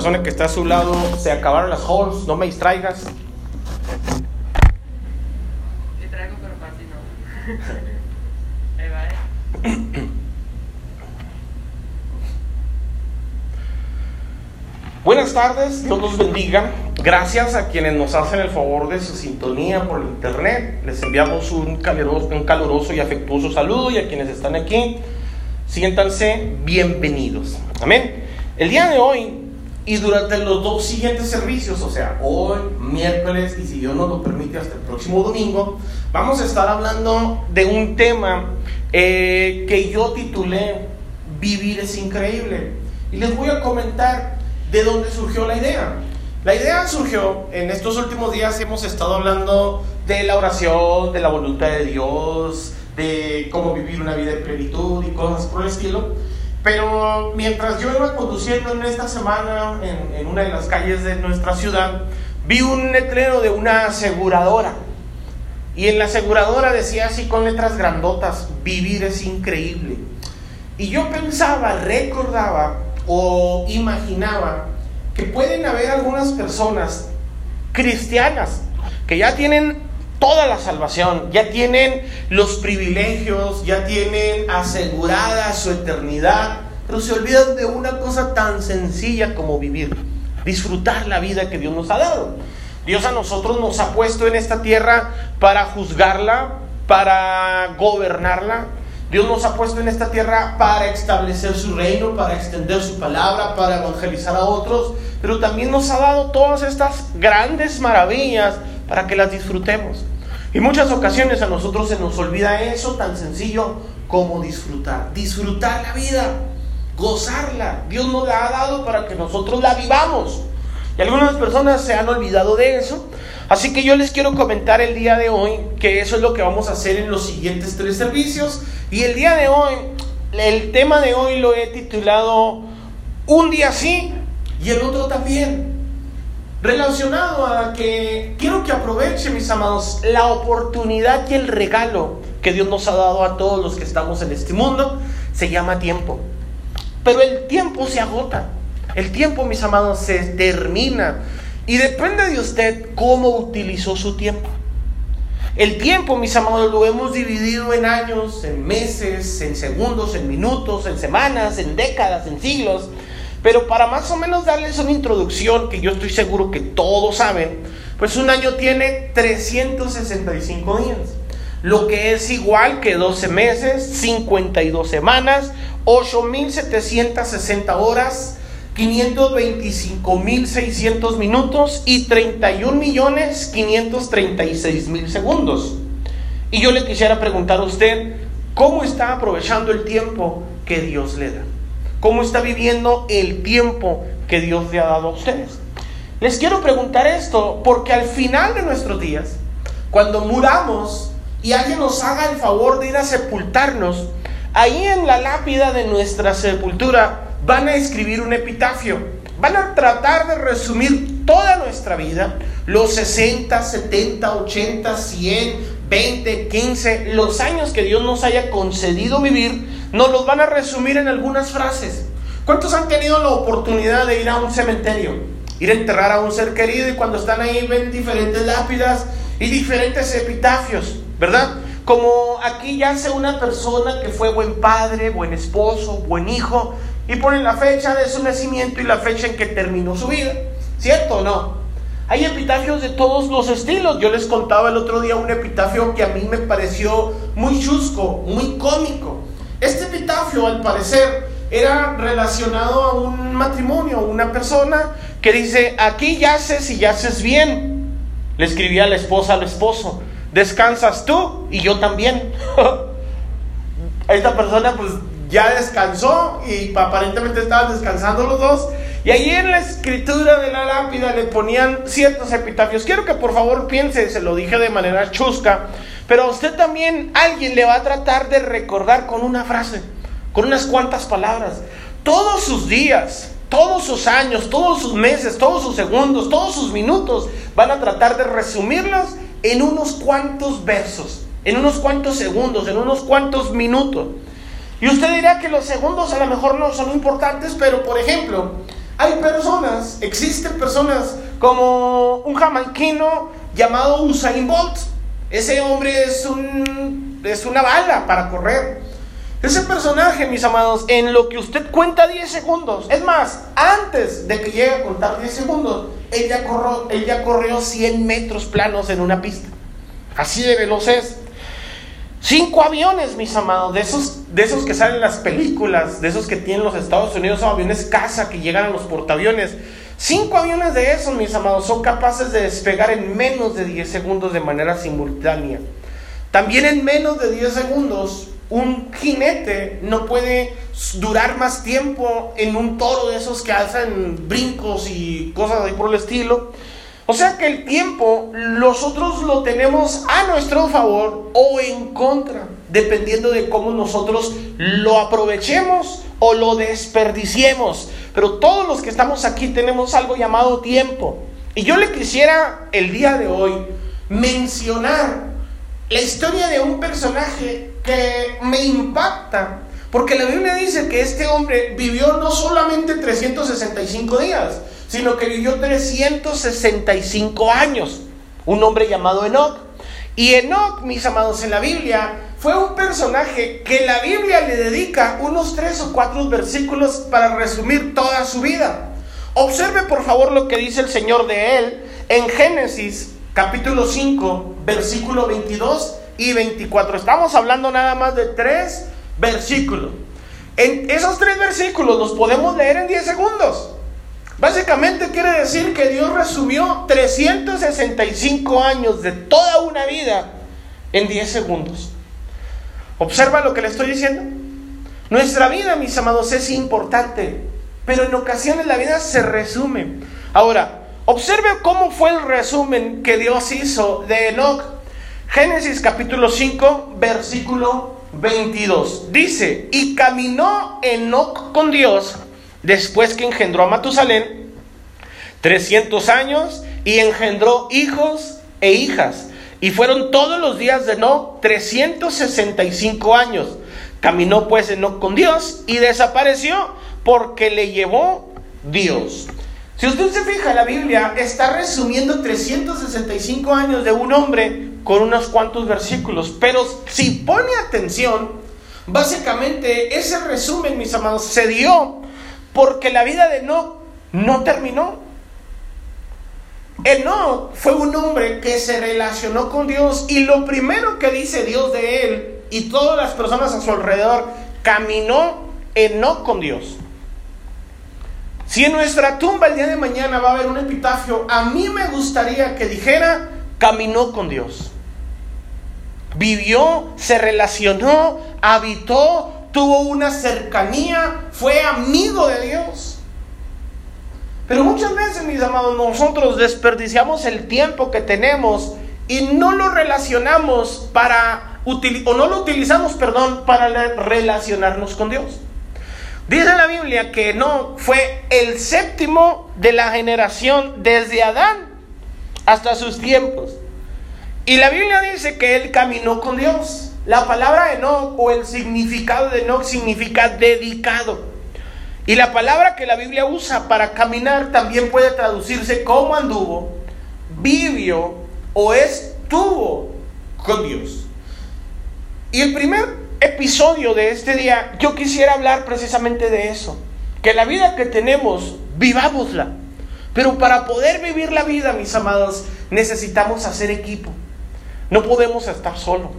persona que está a su lado, se acabaron las halls, no me distraigas. Te traigo, pero no. Ahí va, eh. Buenas tardes, Dios los bendiga. Gracias a quienes nos hacen el favor de su sintonía por internet. Les enviamos un caluroso, un caluroso y afectuoso saludo y a quienes están aquí, siéntanse bienvenidos. Amén. El día de hoy y durante los dos siguientes servicios, o sea, hoy, miércoles y si Dios nos lo permite hasta el próximo domingo, vamos a estar hablando de un tema eh, que yo titulé Vivir es increíble. Y les voy a comentar de dónde surgió la idea. La idea surgió, en estos últimos días hemos estado hablando de la oración, de la voluntad de Dios, de cómo vivir una vida de plenitud y cosas por el estilo. Pero mientras yo iba conduciendo en esta semana en, una de las calles de nuestra ciudad, vi un letrero de una aseguradora. Y en la aseguradora decía así con letras grandotas, vivir es increíble. Y yo pensaba, recordaba o imaginaba que pueden haber algunas personas cristianas que ya tienen toda la salvación, ya tienen los privilegios, ya tienen asegurada su eternidad, pero se olvidan de una cosa tan sencilla como vivir, disfrutar la vida que Dios nos ha dado. Dios a nosotros nos ha puesto en esta tierra para juzgarla, para gobernarla, Dios nos ha puesto en esta tierra para establecer su reino, para extender su palabra, para evangelizar a otros, pero también nos ha dado todas estas grandes maravillas para que las disfrutemos. Y muchas ocasiones a nosotros se nos olvida eso tan sencillo como disfrutar. Disfrutar la vida, gozarla. Dios nos la ha dado para que nosotros la vivamos. Y algunas personas se han olvidado de eso. Así que yo les quiero comentar el día de hoy que eso es lo que vamos a hacer en los siguientes tres servicios. Y el día de hoy, el tema de hoy lo he titulado Un día sí y el otro también. Relacionado a que quiero que aprovechen, mis amados, la oportunidad y el regalo que Dios nos ha dado a todos los que estamos en este mundo, se llama tiempo. Pero el tiempo se agota. El tiempo, mis amados, se termina. Y depende de usted cómo utilizó su tiempo. El tiempo, mis amados, lo hemos dividido en años, en meses, en segundos, en minutos, en semanas, en décadas, en siglos. Pero para más o menos darles una introducción que yo estoy seguro que todos saben, pues un año tiene 365 días, lo que es igual que 12 meses, 52 semanas, 8.760 horas, 525.600 minutos y 31.536.000 segundos. Y yo le quisiera preguntar a usted, ¿cómo está aprovechando el tiempo que Dios le da? ¿Cómo está viviendo el tiempo que Dios le ha dado a ustedes? Les quiero preguntar esto porque al final de nuestros días, cuando muramos y alguien nos haga el favor de ir a sepultarnos, ahí en la lápida de nuestra sepultura van a escribir un epitafio. Van a tratar de resumir toda nuestra vida, los 60, 70, 80, 100, 20, 15, los años que Dios nos haya concedido vivir, nos los van a resumir en algunas frases. ¿Cuántos han tenido la oportunidad de ir a un cementerio? Ir a enterrar a un ser querido y cuando están ahí ven diferentes lápidas y diferentes epitafios, ¿verdad? Como aquí yace una persona que fue buen padre, buen esposo, buen hijo, y ponen la fecha de su nacimiento y la fecha en que terminó su vida. ¿Cierto o no? Hay epitafios de todos los estilos. Yo les contaba el otro día un epitafio que a mí me pareció muy chusco, muy cómico. Este epitafio, al parecer, era relacionado a un matrimonio, una persona que dice, aquí yaces y yaces bien. Le escribía la esposa al esposo, descansas tú y yo también. Esta persona pues ya descansó y aparentemente estaban descansando los dos. Y ahí en la escritura de la lápida le ponían ciertos epitafios. Quiero que por favor piense, se lo dije de manera chusca, pero a usted también alguien le va a tratar de recordar con una frase, con unas cuantas palabras. Todos sus días, todos sus años, todos sus meses, todos sus segundos, todos sus minutos van a tratar de resumirlos en unos cuantos versos, en unos cuantos segundos, en unos cuantos minutos. Y usted dirá que los segundos a lo mejor no son importantes, pero por ejemplo, Hay personas, existen personas como un jamaiquino llamado Usain Bolt. Ese hombre es, un, es una bala para correr. Ese personaje, mis amados, en lo que usted cuenta 10 segundos, es más, antes de que llegue a contar 10 segundos, él ya, corrió, él ya corrió 100 metros planos en una pista. Así de veloz es. Cinco aviones, mis amados, de esos, de esos que salen en las películas, de esos que tienen los Estados Unidos, aviones casa que llegan a los portaaviones. Cinco aviones de esos, mis amados, son capaces de despegar en menos de 10 segundos de manera simultánea. También en menos de 10 segundos, un jinete no puede durar más tiempo en un toro de esos que hacen brincos y cosas ahí por el estilo. O sea que el tiempo nosotros lo tenemos a nuestro favor o en contra, dependiendo de cómo nosotros lo aprovechemos o lo desperdiciemos. Pero todos los que estamos aquí tenemos algo llamado tiempo. Y yo le quisiera el día de hoy mencionar la historia de un personaje que me impacta, porque la Biblia dice que este hombre vivió no solamente 365 días, sino que vivió 365 años. Un hombre llamado Enoch. Y Enoch, mis amados, en la Biblia fue un personaje que la Biblia le dedica unos tres o cuatro versículos para resumir toda su vida. Observe por favor lo que dice el Señor de él en Génesis capítulo 5, versículo 22 y 24. Estamos hablando nada más de tres versículos. En esos tres versículos los podemos leer en 10 segundos. Básicamente quiere decir que Dios resumió 365 años de toda una vida en 10 segundos. ¿Observa lo que le estoy diciendo? Nuestra vida, mis amados, es importante, pero en ocasiones la vida se resume. Ahora, observe cómo fue el resumen que Dios hizo de Enoch. Génesis capítulo 5, versículo 22. Dice, y caminó Enoch con Dios después que engendró a Matusalén, 300 años, y engendró hijos e hijas. Y fueron todos los días de Enoch 365 años. Caminó pues Enoch con Dios y desapareció porque le llevó Dios. Si usted se fija, la Biblia está resumiendo 365 años de un hombre con unos cuantos versículos. Pero si pone atención, básicamente ese resumen, mis amados, se dio porque la vida de Enoch no terminó. Enoch fue un hombre que se relacionó con Dios y lo primero que dice Dios de él y todas las personas a su alrededor, caminó Enoch con Dios. Si en nuestra tumba el día de mañana va a haber un epitafio, a mí me gustaría que dijera, caminó con Dios. Vivió, se relacionó, habitó, tuvo una cercanía, fue amigo de Dios. Pero muchas veces, mis amados, nosotros desperdiciamos el tiempo que tenemos y no lo relacionamos para, o no lo utilizamos, perdón, para relacionarnos con Dios. Dice la Biblia que no fue el séptimo de la generación desde Adán hasta sus tiempos. Y la Biblia dice que él caminó con Dios. La palabra Enoch o el significado de Enoch significa dedicado. Y la palabra que la Biblia usa para caminar también puede traducirse como anduvo, vivió o estuvo con Dios. Y el primer episodio de este día, yo quisiera hablar precisamente de eso. Que la vida que tenemos, vivámosla. Pero para poder vivir la vida, mis amados, necesitamos hacer equipo. No podemos estar solos.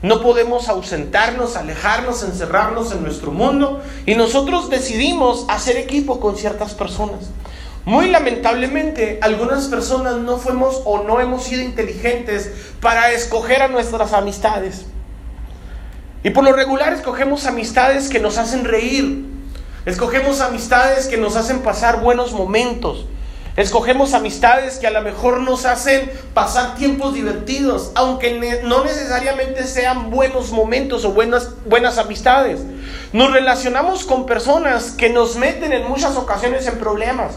No podemos ausentarnos, alejarnos, encerrarnos en nuestro mundo y nosotros decidimos hacer equipo con ciertas personas. Muy lamentablemente, algunas personas no fuimos o no hemos sido inteligentes para escoger a nuestras amistades. Y por lo regular escogemos amistades que nos hacen reír, escogemos amistades que nos hacen pasar buenos momentos, Escogemos amistades que a lo mejor nos hacen pasar tiempos divertidos, aunque no necesariamente sean buenos momentos o buenas, buenas amistades. Nos relacionamos con personas que nos meten en muchas ocasiones en problemas.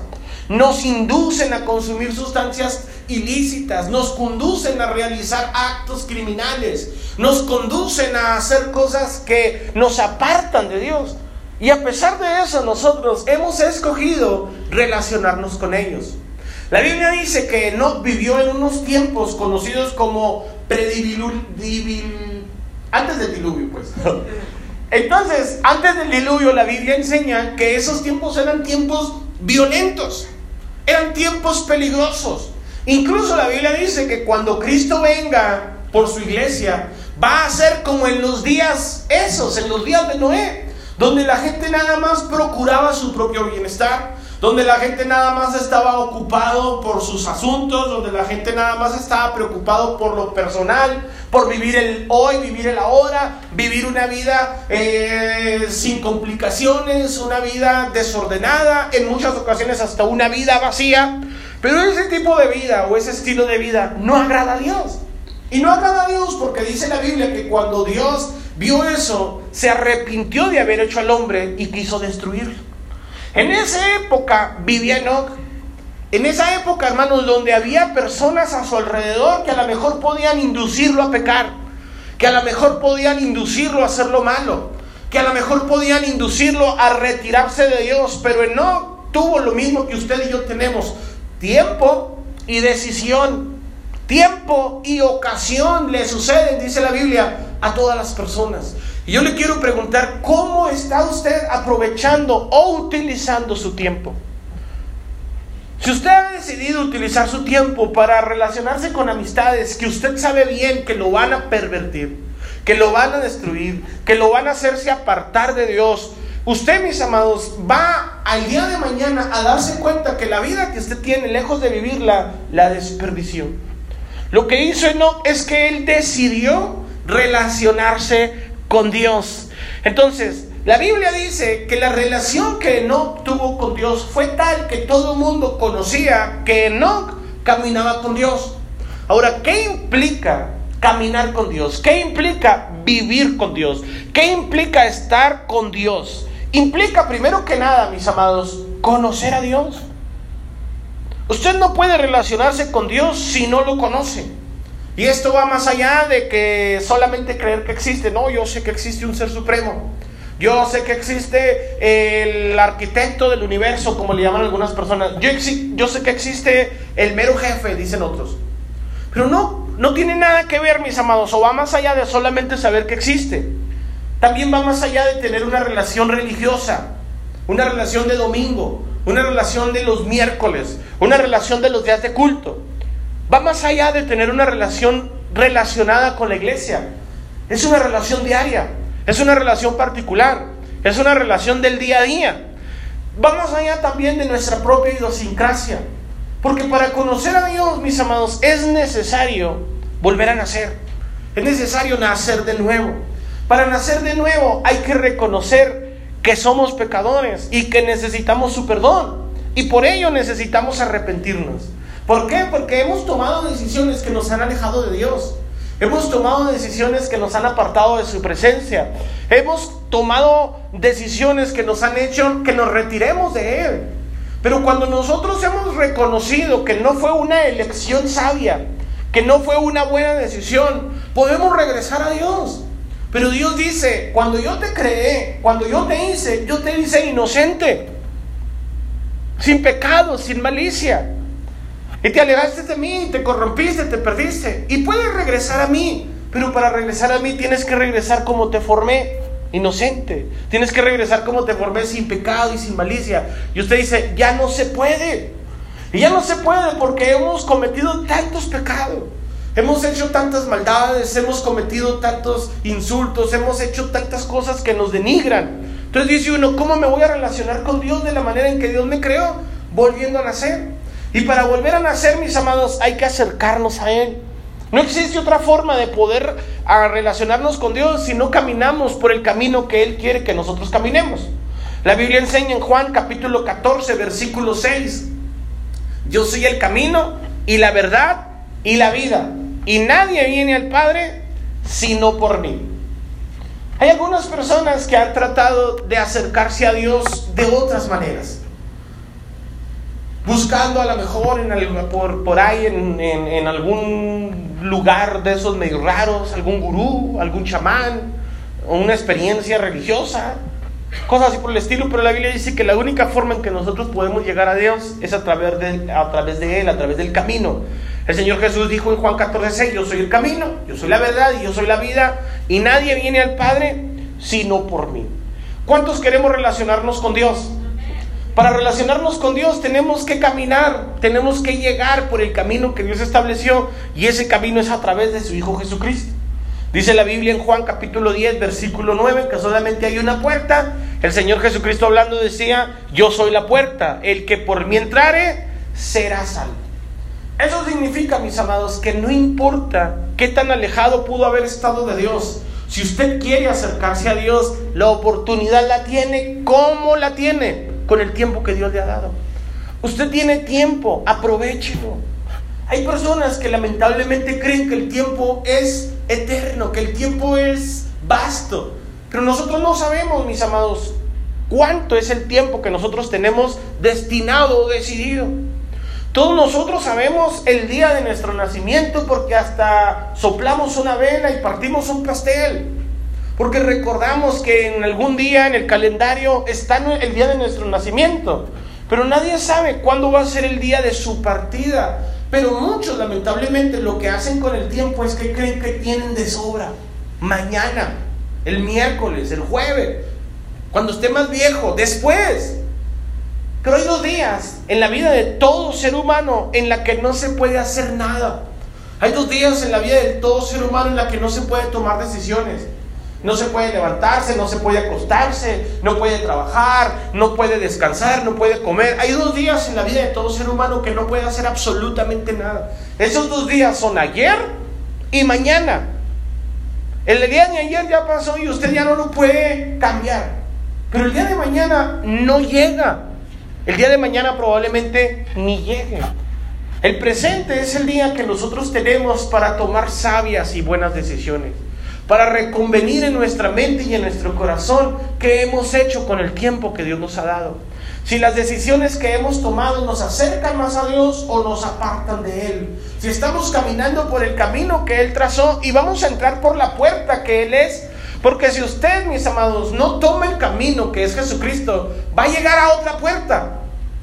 Nos inducen a consumir sustancias ilícitas, nos conducen a realizar actos criminales, nos conducen a hacer cosas que nos apartan de Dios. Y a pesar de eso, nosotros hemos escogido relacionarnos con ellos. La Biblia dice que Enoch vivió en unos tiempos conocidos como predivil, antes del diluvio, pues. Entonces, antes del diluvio, la Biblia enseña que esos tiempos eran tiempos violentos, eran tiempos peligrosos. Incluso la Biblia dice que cuando Cristo venga por su iglesia, va a ser como en los días esos, en los días de Noé, donde la gente nada más procuraba su propio bienestar, donde la gente nada más estaba ocupado por sus asuntos, donde la gente nada más estaba preocupado por lo personal, por vivir el hoy, vivir el ahora, vivir una vida eh, sin complicaciones, una vida desordenada, en muchas ocasiones hasta una vida vacía. Pero ese tipo de vida o ese estilo de vida no agrada a Dios. Y no agrada a Dios porque dice la Biblia que cuando Dios vio eso, se arrepintió de haber hecho al hombre y quiso destruirlo. En esa época vivía Enoch. En esa época, hermanos, donde había personas a su alrededor que a lo mejor podían inducirlo a pecar, que a lo mejor podían inducirlo a hacer lo malo, que a lo mejor podían inducirlo a retirarse de Dios, pero Enoch tuvo lo mismo que usted y yo tenemos, tiempo y decisión. Tiempo y ocasión le suceden, dice la Biblia, a todas las personas. Y yo le quiero preguntar, ¿cómo está usted aprovechando o utilizando su tiempo? Si usted ha decidido utilizar su tiempo para relacionarse con amistades que usted sabe bien que lo van a pervertir, que lo van a destruir, que lo van a hacerse apartar de Dios, usted, mis amados, va al día de mañana a darse cuenta que la vida que usted tiene, lejos de vivirla, la desperdició. Lo que hizo Enoch es que él decidió relacionarse con Dios. Entonces, la Biblia dice que la relación que Enoch tuvo con Dios fue tal que todo el mundo conocía que Enoch caminaba con Dios. Ahora, ¿qué implica caminar con Dios? ¿Qué implica vivir con Dios? ¿Qué implica estar con Dios? Implica primero que nada, mis amados, conocer a Dios. Usted no puede relacionarse con Dios si no lo conoce. Y esto va más allá de que solamente creer que existe. No, yo sé que existe un ser supremo. Yo sé que existe el arquitecto del universo, como le llaman algunas personas. Yo, sé que existe el mero jefe, dicen otros. Pero no, no tiene nada que ver, mis amados, o va más allá de solamente saber que existe. También va más allá de tener una relación religiosa, una relación de domingo, una relación de los miércoles, una relación de los días de culto va más allá de tener una relación relacionada con la iglesia. Es una relación diaria, es una relación particular, es una relación del día a día. Va más allá también de nuestra propia idiosincrasia. Porque para conocer a Dios, mis amados, es necesario volver a nacer. Es necesario nacer de nuevo. Para nacer de nuevo hay que reconocer que somos pecadores y que necesitamos su perdón. Y por ello necesitamos arrepentirnos. ¿Por qué? Porque hemos tomado decisiones que nos han alejado de Dios. Hemos tomado decisiones que nos han apartado de su presencia. Hemos tomado decisiones que nos han hecho que nos retiremos de Él. Pero cuando nosotros hemos reconocido que no fue una elección sabia, que no fue una buena decisión, podemos regresar a Dios. Pero Dios dice, cuando yo te creé, cuando yo te hice, yo te hice inocente, sin pecado, sin malicia. Y te alejaste de mí, te corrompiste, te perdiste. Y puedes regresar a mí. Pero para regresar a mí tienes que regresar como te formé, inocente. Tienes que regresar como te formé, sin pecado y sin malicia. Y usted dice, ya no se puede. Y ya no se puede porque hemos cometido tantos pecados. Hemos hecho tantas maldades, hemos cometido tantos insultos, hemos hecho tantas cosas que nos denigran. Entonces dice uno, ¿cómo me voy a relacionar con Dios de la manera en que Dios me creó? Volviendo a nacer. Y para volver a nacer, mis amados, hay que acercarnos a Él. No existe otra forma de poder relacionarnos con Dios si no caminamos por el camino que Él quiere que nosotros caminemos. La Biblia enseña en Juan capítulo 14, versículo 6. Yo soy el camino y la verdad y la vida. Y nadie viene al Padre sino por mí. Hay algunas personas que han tratado de acercarse a Dios de otras maneras buscando a lo mejor en por, por ahí en, algún lugar de esos medio raros, algún gurú, algún chamán, una experiencia religiosa. cosas así por el estilo, pero la Biblia dice que la única forma en que nosotros podemos llegar a Dios es a través de, a través de Él, a través del camino. El Señor Jesús dijo en Juan 14, 6, yo soy el camino, yo soy la verdad y yo soy la vida, y nadie viene al Padre sino por mí. ¿Cuántos queremos relacionarnos con Dios? Para relacionarnos con Dios tenemos que caminar, tenemos que llegar por el camino que Dios estableció y ese camino es a través de su Hijo Jesucristo. Dice la Biblia en Juan capítulo 10, versículo 9, que solamente hay una puerta. El Señor Jesucristo hablando decía, yo soy la puerta, el que por mí entrare será salvo. Eso significa, mis amados, que no importa qué tan alejado pudo haber estado de Dios, si usted quiere acercarse a Dios, la oportunidad la tiene. ¿Cómo la tiene? Con el tiempo que Dios le ha dado. Usted tiene tiempo, aprovechelo. Hay personas que lamentablemente creen que el tiempo es eterno, que el tiempo es vasto. Pero nosotros no sabemos, mis amados, cuánto es el tiempo que nosotros tenemos destinado o decidido. Todos nosotros sabemos el día de nuestro nacimiento porque hasta soplamos una vela y partimos un pastel. Porque recordamos que en algún día en el calendario está el día de nuestro nacimiento. Pero nadie sabe cuándo va a ser el día de su partida. Pero muchos lamentablemente lo que hacen con el tiempo es que creen que tienen de sobra. Mañana, el miércoles, el jueves, cuando esté más viejo, después. Pero hay dos días en la vida de todo ser humano en la que no se puede hacer nada. Hay dos días en la vida de todo ser humano en la que no se puede tomar decisiones. No se puede levantarse, no se puede acostarse, no puede trabajar, no puede descansar, no puede comer. Hay dos días en la vida de todo ser humano que no puede hacer absolutamente nada. Esos dos días son ayer y mañana. El día de ayer ya pasó y usted ya no lo puede cambiar. Pero el día de mañana no llega. El día de mañana probablemente ni llegue. El presente es el día que nosotros tenemos para tomar sabias y buenas decisiones, para reconvenir en nuestra mente y en nuestro corazón qué hemos hecho con el tiempo que Dios nos ha dado. Si las decisiones que hemos tomado nos acercan más a Dios o nos apartan de Él. Si estamos caminando por el camino que Él trazó y vamos a entrar por la puerta que Él es. Porque si usted, mis amados, no toma el camino que es Jesucristo, va a llegar a otra puerta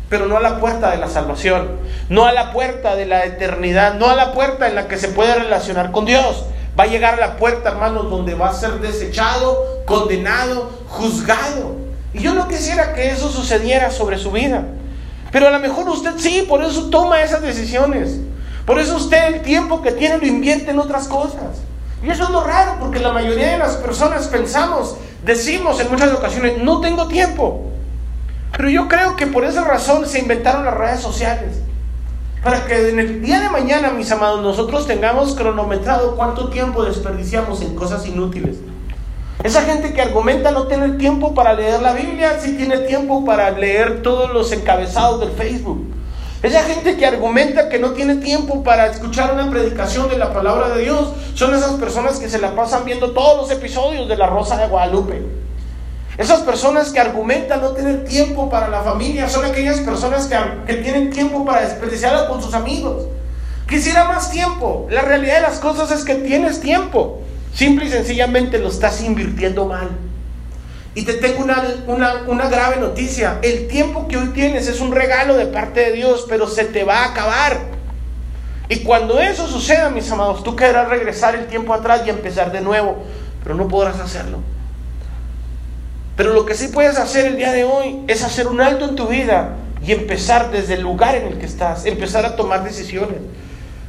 pero no a la puerta de la salvación, no a la puerta de la eternidad, no a la puerta en la que se puede relacionar con Dios. Va a llegar a la puerta, hermanos, donde va a ser desechado, condenado, juzgado. Y yo no quisiera que eso sucediera sobre su vida. Pero a lo mejor usted sí, por eso toma esas decisiones. Por eso usted el tiempo que tiene lo invierte en otras cosas. Y eso es lo raro, porque la mayoría de las personas pensamos, decimos en muchas ocasiones, no tengo tiempo. Pero yo creo que por esa razón se inventaron las redes sociales. Para que en el día de mañana, mis amados, nosotros tengamos cronometrado cuánto tiempo desperdiciamos en cosas inútiles. Esa gente que argumenta no tener tiempo para leer la Biblia, sí tiene tiempo para leer todos los encabezados del Facebook. Esa gente que argumenta que no tiene tiempo para escuchar una predicación de la palabra de Dios, son esas personas que se la pasan viendo todos los episodios de La Rosa de Guadalupe. Esas personas que argumentan no tener tiempo para la familia son aquellas personas que, tienen tiempo para desperdiciarlo con sus amigos. Quisiera más tiempo. La realidad de las cosas es que tienes tiempo. Simple y sencillamente lo estás invirtiendo mal. Y te tengo una, una, una, grave noticia. El tiempo que hoy tienes es un regalo de parte de Dios, pero se te va a acabar. Y cuando eso suceda, mis amados, tú querrás regresar el tiempo atrás y empezar de nuevo, pero no podrás hacerlo. Pero lo que sí puedes hacer el día de hoy es hacer un alto en tu vida y empezar desde el lugar en el que estás, empezar a tomar decisiones.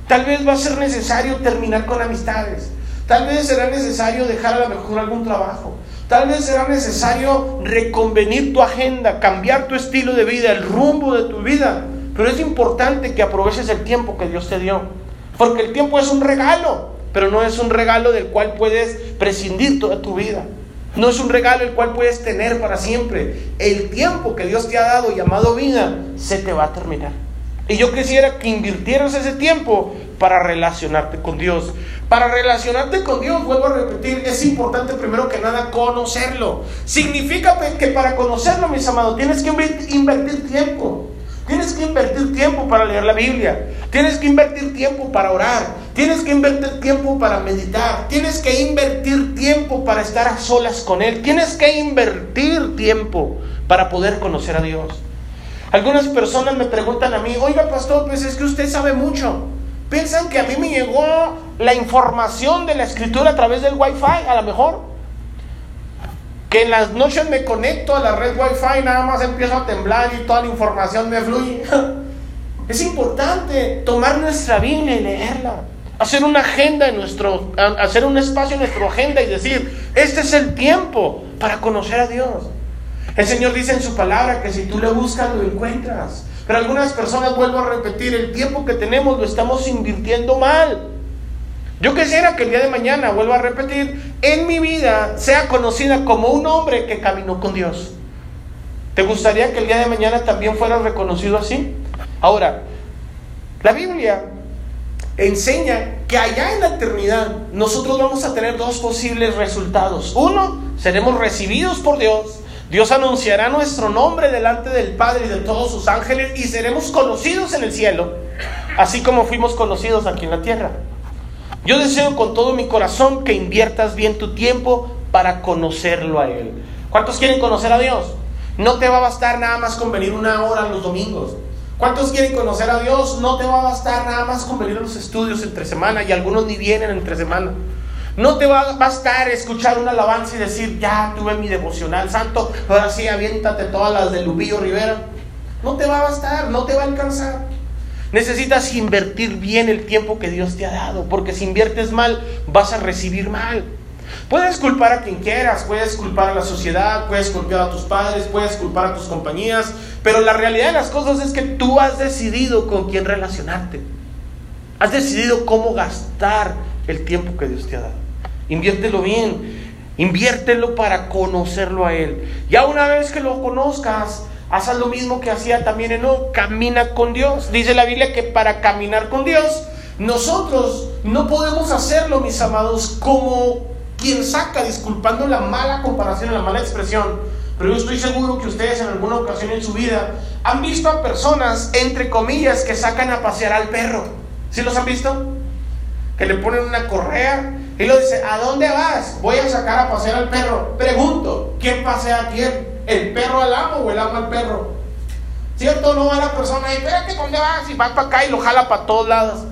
Tal vez va a ser necesario terminar con amistades. Tal vez será necesario dejar a lo mejor algún trabajo. Tal vez será necesario reconvenir tu agenda, cambiar tu estilo de vida, el rumbo de tu vida. Pero es importante que aproveches el tiempo que Dios te dio. Porque el tiempo es un regalo, pero no es un regalo del cual puedes prescindir toda tu vida. No es un regalo el cual puedes tener para siempre. El tiempo que Dios te ha dado llamado vida se te va a terminar. Y yo quisiera que invirtieras ese tiempo para relacionarte con Dios. Para relacionarte con Dios, vuelvo a repetir, es importante primero que nada conocerlo. Significa que para conocerlo, mis amados, tienes que invertir tiempo. Tienes que invertir tiempo para leer la Biblia. Tienes que invertir tiempo para orar. Tienes que invertir tiempo para meditar. Tienes que invertir tiempo para estar a solas con Él. Tienes que invertir tiempo para poder conocer a Dios. Algunas personas me preguntan a mí, oiga pastor, pues es que usted sabe mucho. Piensan que a mí me llegó la información de la escritura a través del wifi, a lo mejor. Que en las noches me conecto a la red wifi, nada más empiezo a temblar y toda la información me fluye. Es importante tomar nuestra Biblia y leerla. Hacer una agenda en nuestro, hacer un espacio en nuestra agenda y decir, este es el tiempo para conocer a Dios. El Señor dice en su palabra que si tú le buscas, lo encuentras. Pero algunas personas, vuelvo a repetir, el tiempo que tenemos lo estamos invirtiendo mal. Yo quisiera que el día de mañana, vuelvo a repetir, en mi vida sea conocida como un hombre que caminó con Dios. ¿Te gustaría que el día de mañana también fuera reconocido así? Ahora, la Biblia enseña que allá en la eternidad nosotros vamos a tener dos posibles resultados. Uno, seremos recibidos por Dios. Dios anunciará nuestro nombre delante del Padre y de todos sus ángeles y seremos conocidos en el cielo, así como fuimos conocidos aquí en la tierra. Yo deseo con todo mi corazón que inviertas bien tu tiempo para conocerlo a Él. ¿Cuántos quieren conocer a Dios? No te va a bastar nada más con venir una hora los domingos. ¿Cuántos quieren conocer a Dios? No te va a bastar nada más con venir a los estudios entre semana y algunos ni vienen entre semana. No te va a bastar escuchar una alabanza y decir, ya tuve mi devocional santo, ahora sí aviéntate todas las de Lupillo Rivera. No te va a bastar, no te va a alcanzar. Necesitas invertir bien el tiempo que Dios te ha dado, porque si inviertes mal, vas a recibir mal. Puedes culpar a quien quieras, puedes culpar a la sociedad, puedes culpar a tus padres, puedes culpar a tus compañías, pero la realidad de las cosas es que tú has decidido con quién relacionarte. Has decidido cómo gastar el tiempo que Dios te ha dado. Inviértelo bien, inviértelo para conocerlo a Él. Ya una vez que lo conozcas, haz lo mismo que hacía también Enoch, camina con Dios. Dice la Biblia que para caminar con Dios, nosotros no podemos hacerlo, mis amados, como quien saca, disculpando la mala comparación, la mala expresión, pero yo estoy seguro que ustedes en alguna ocasión en su vida han visto a personas, entre comillas, que sacan a pasear al perro. ¿Sí los han visto? Que le ponen una correa y lo dice, ¿a dónde vas? Voy a sacar a pasear al perro. Pregunto, ¿quién pasea a quién? ¿El perro al amo o el amo al perro? ¿Cierto? No va la persona y espérate, ¿dónde vas? Y va para acá y lo jala para todos lados.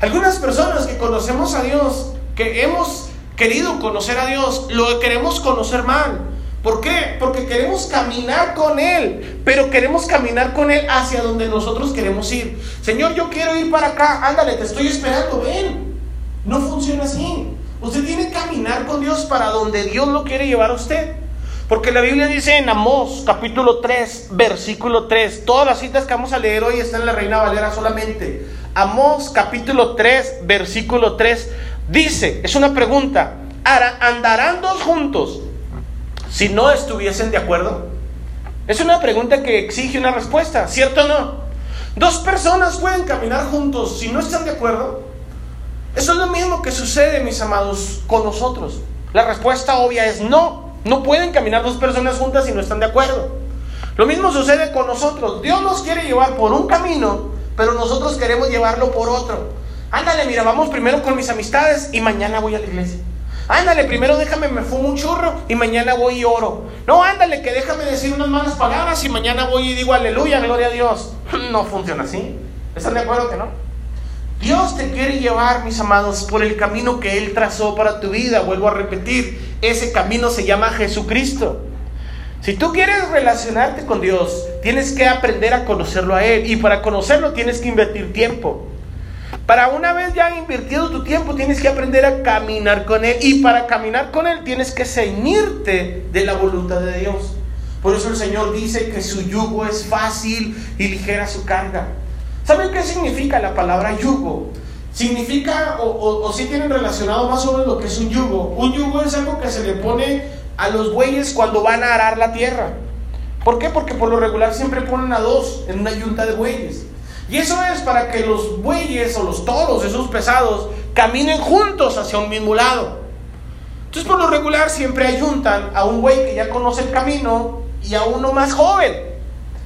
Algunas personas que conocemos a Dios, que hemos querido conocer a Dios, lo queremos conocer mal. ¿Por qué? Porque queremos caminar con Él, pero queremos caminar con Él hacia donde nosotros queremos ir. Señor, yo quiero ir para acá, ándale, te estoy esperando, ven. No funciona así. Usted tiene que caminar con Dios para donde Dios lo quiere llevar a usted. Porque la Biblia dice en Amós capítulo 3, versículo 3, todas las citas que vamos a leer hoy están en la Reina Valera solamente. Amós capítulo 3, versículo 3 Dice, es una pregunta, ¿andarán dos juntos si no estuviesen de acuerdo? Es una pregunta que exige una respuesta, ¿cierto o no? Dos personas pueden caminar juntos si no están de acuerdo. Eso es lo mismo que sucede, mis amados, con nosotros. La respuesta obvia es no. No pueden caminar dos personas juntas si no están de acuerdo. Lo mismo sucede con nosotros. Dios nos quiere llevar por un camino, pero nosotros queremos llevarlo por otro. Ándale, mira, vamos primero con mis amistades y mañana voy a la iglesia. Ándale, primero déjame, me fumo un churro y mañana voy y oro. No, ándale, que déjame decir unas malas palabras y mañana voy y digo aleluya, gloria a Dios. No funciona así. ¿Están de acuerdo que no? Dios te quiere llevar, mis amados, por el camino que Él trazó para tu vida. Vuelvo a repetir, ese camino se llama Jesucristo. Si tú quieres relacionarte con Dios, tienes que aprender a conocerlo a Él. Y para conocerlo tienes que invertir tiempo. Para una vez ya invertido tu tiempo, tienes que aprender a caminar con Él. Y para caminar con Él tienes que ceñirte de la voluntad de Dios. Por eso el Señor dice que su yugo es fácil y ligera su carga. ¿Saben qué significa la palabra yugo? Significa, o, si tienen relacionado más o menos lo que es un yugo. Un yugo es algo que se le pone a los bueyes cuando van a arar la tierra. ¿Por qué? Porque por lo regular siempre ponen a dos en una yunta de bueyes. Y eso es para que los bueyes o los toros, esos pesados, caminen juntos hacia un mismo lado. Entonces, por lo regular, siempre ayuntan a un buey que ya conoce el camino y a uno más joven.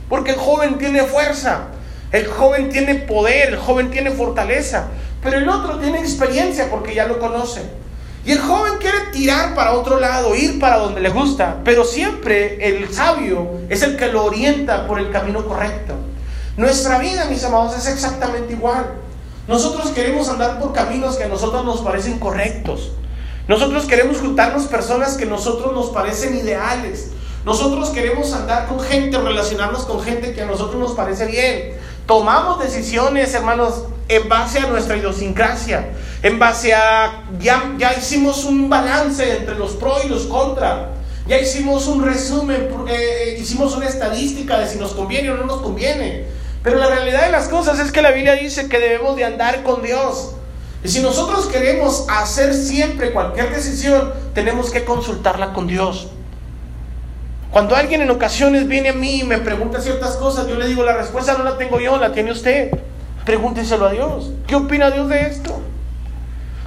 Porque el joven tiene fuerza, el joven tiene poder, el joven tiene fortaleza. pero el otro tiene experiencia porque ya lo conoce. Y el joven quiere tirar para otro lado, ir para donde le gusta, pero siempre el sabio es el que lo orienta por el camino correcto. Nuestra vida, mis amados, es exactamente igual. Nosotros queremos andar por caminos que a nosotros nos parecen correctos. Nosotros queremos juntarnos personas que a nosotros nos parecen ideales. Nosotros queremos andar con gente, relacionarnos con gente que a nosotros nos parece bien. Tomamos decisiones, hermanos, en base a nuestra idiosincrasia, en base a, ya, ya hicimos un balance entre los pros y los contra, ya hicimos un resumen, eh, hicimos una estadística de si nos conviene o no nos conviene. Pero la realidad de las cosas es que la Biblia dice que debemos de andar con Dios. Y si nosotros queremos hacer siempre cualquier decisión, tenemos que consultarla con Dios. Cuando alguien en ocasiones viene a mí y me pregunta ciertas cosas, yo le digo, la respuesta no la tengo yo, la tiene usted. Pregúnteselo a Dios. ¿Qué opina Dios de esto?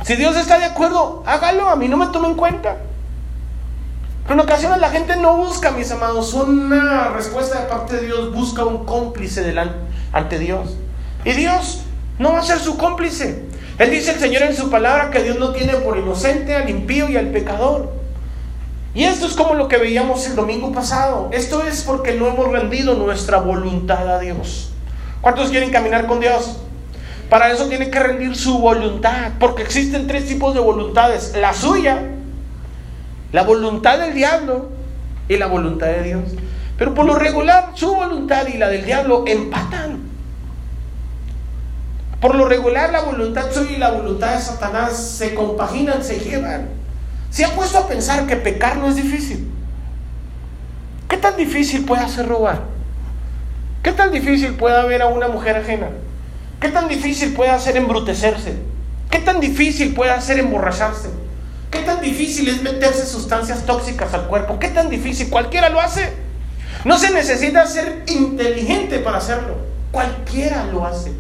Si Dios está de acuerdo, hágalo, a mí no me tome en cuenta. Pero en ocasiones la gente no busca, mis amados, una respuesta de parte de Dios, busca un cómplice delante, ante Dios. Y Dios no va a ser su cómplice. Él dice el Señor en su palabra que Dios no tiene por inocente al impío y al pecador. Y esto es como lo que veíamos el domingo pasado. Esto es porque no hemos rendido nuestra voluntad a Dios. ¿Cuántos quieren caminar con Dios? Para eso tiene que rendir su voluntad, porque existen tres tipos de voluntades. La suya, la voluntad del diablo y la voluntad de Dios. Pero por lo regular, su voluntad y la del diablo empatan. Por lo regular, la voluntad suya y la voluntad de Satanás se compaginan, se llevan. ¿Se ha puesto a pensar que pecar no es difícil? ¿Qué tan difícil puede hacer robar? ¿Qué tan difícil puede ver a una mujer ajena? ¿Qué tan difícil puede hacer embrutecerse? ¿Qué tan difícil puede hacer emborracharse? ¿Qué tan difícil es meterse sustancias tóxicas al cuerpo? ¿Qué tan difícil? Cualquiera lo hace. No se necesita ser inteligente para hacerlo. Cualquiera lo hace.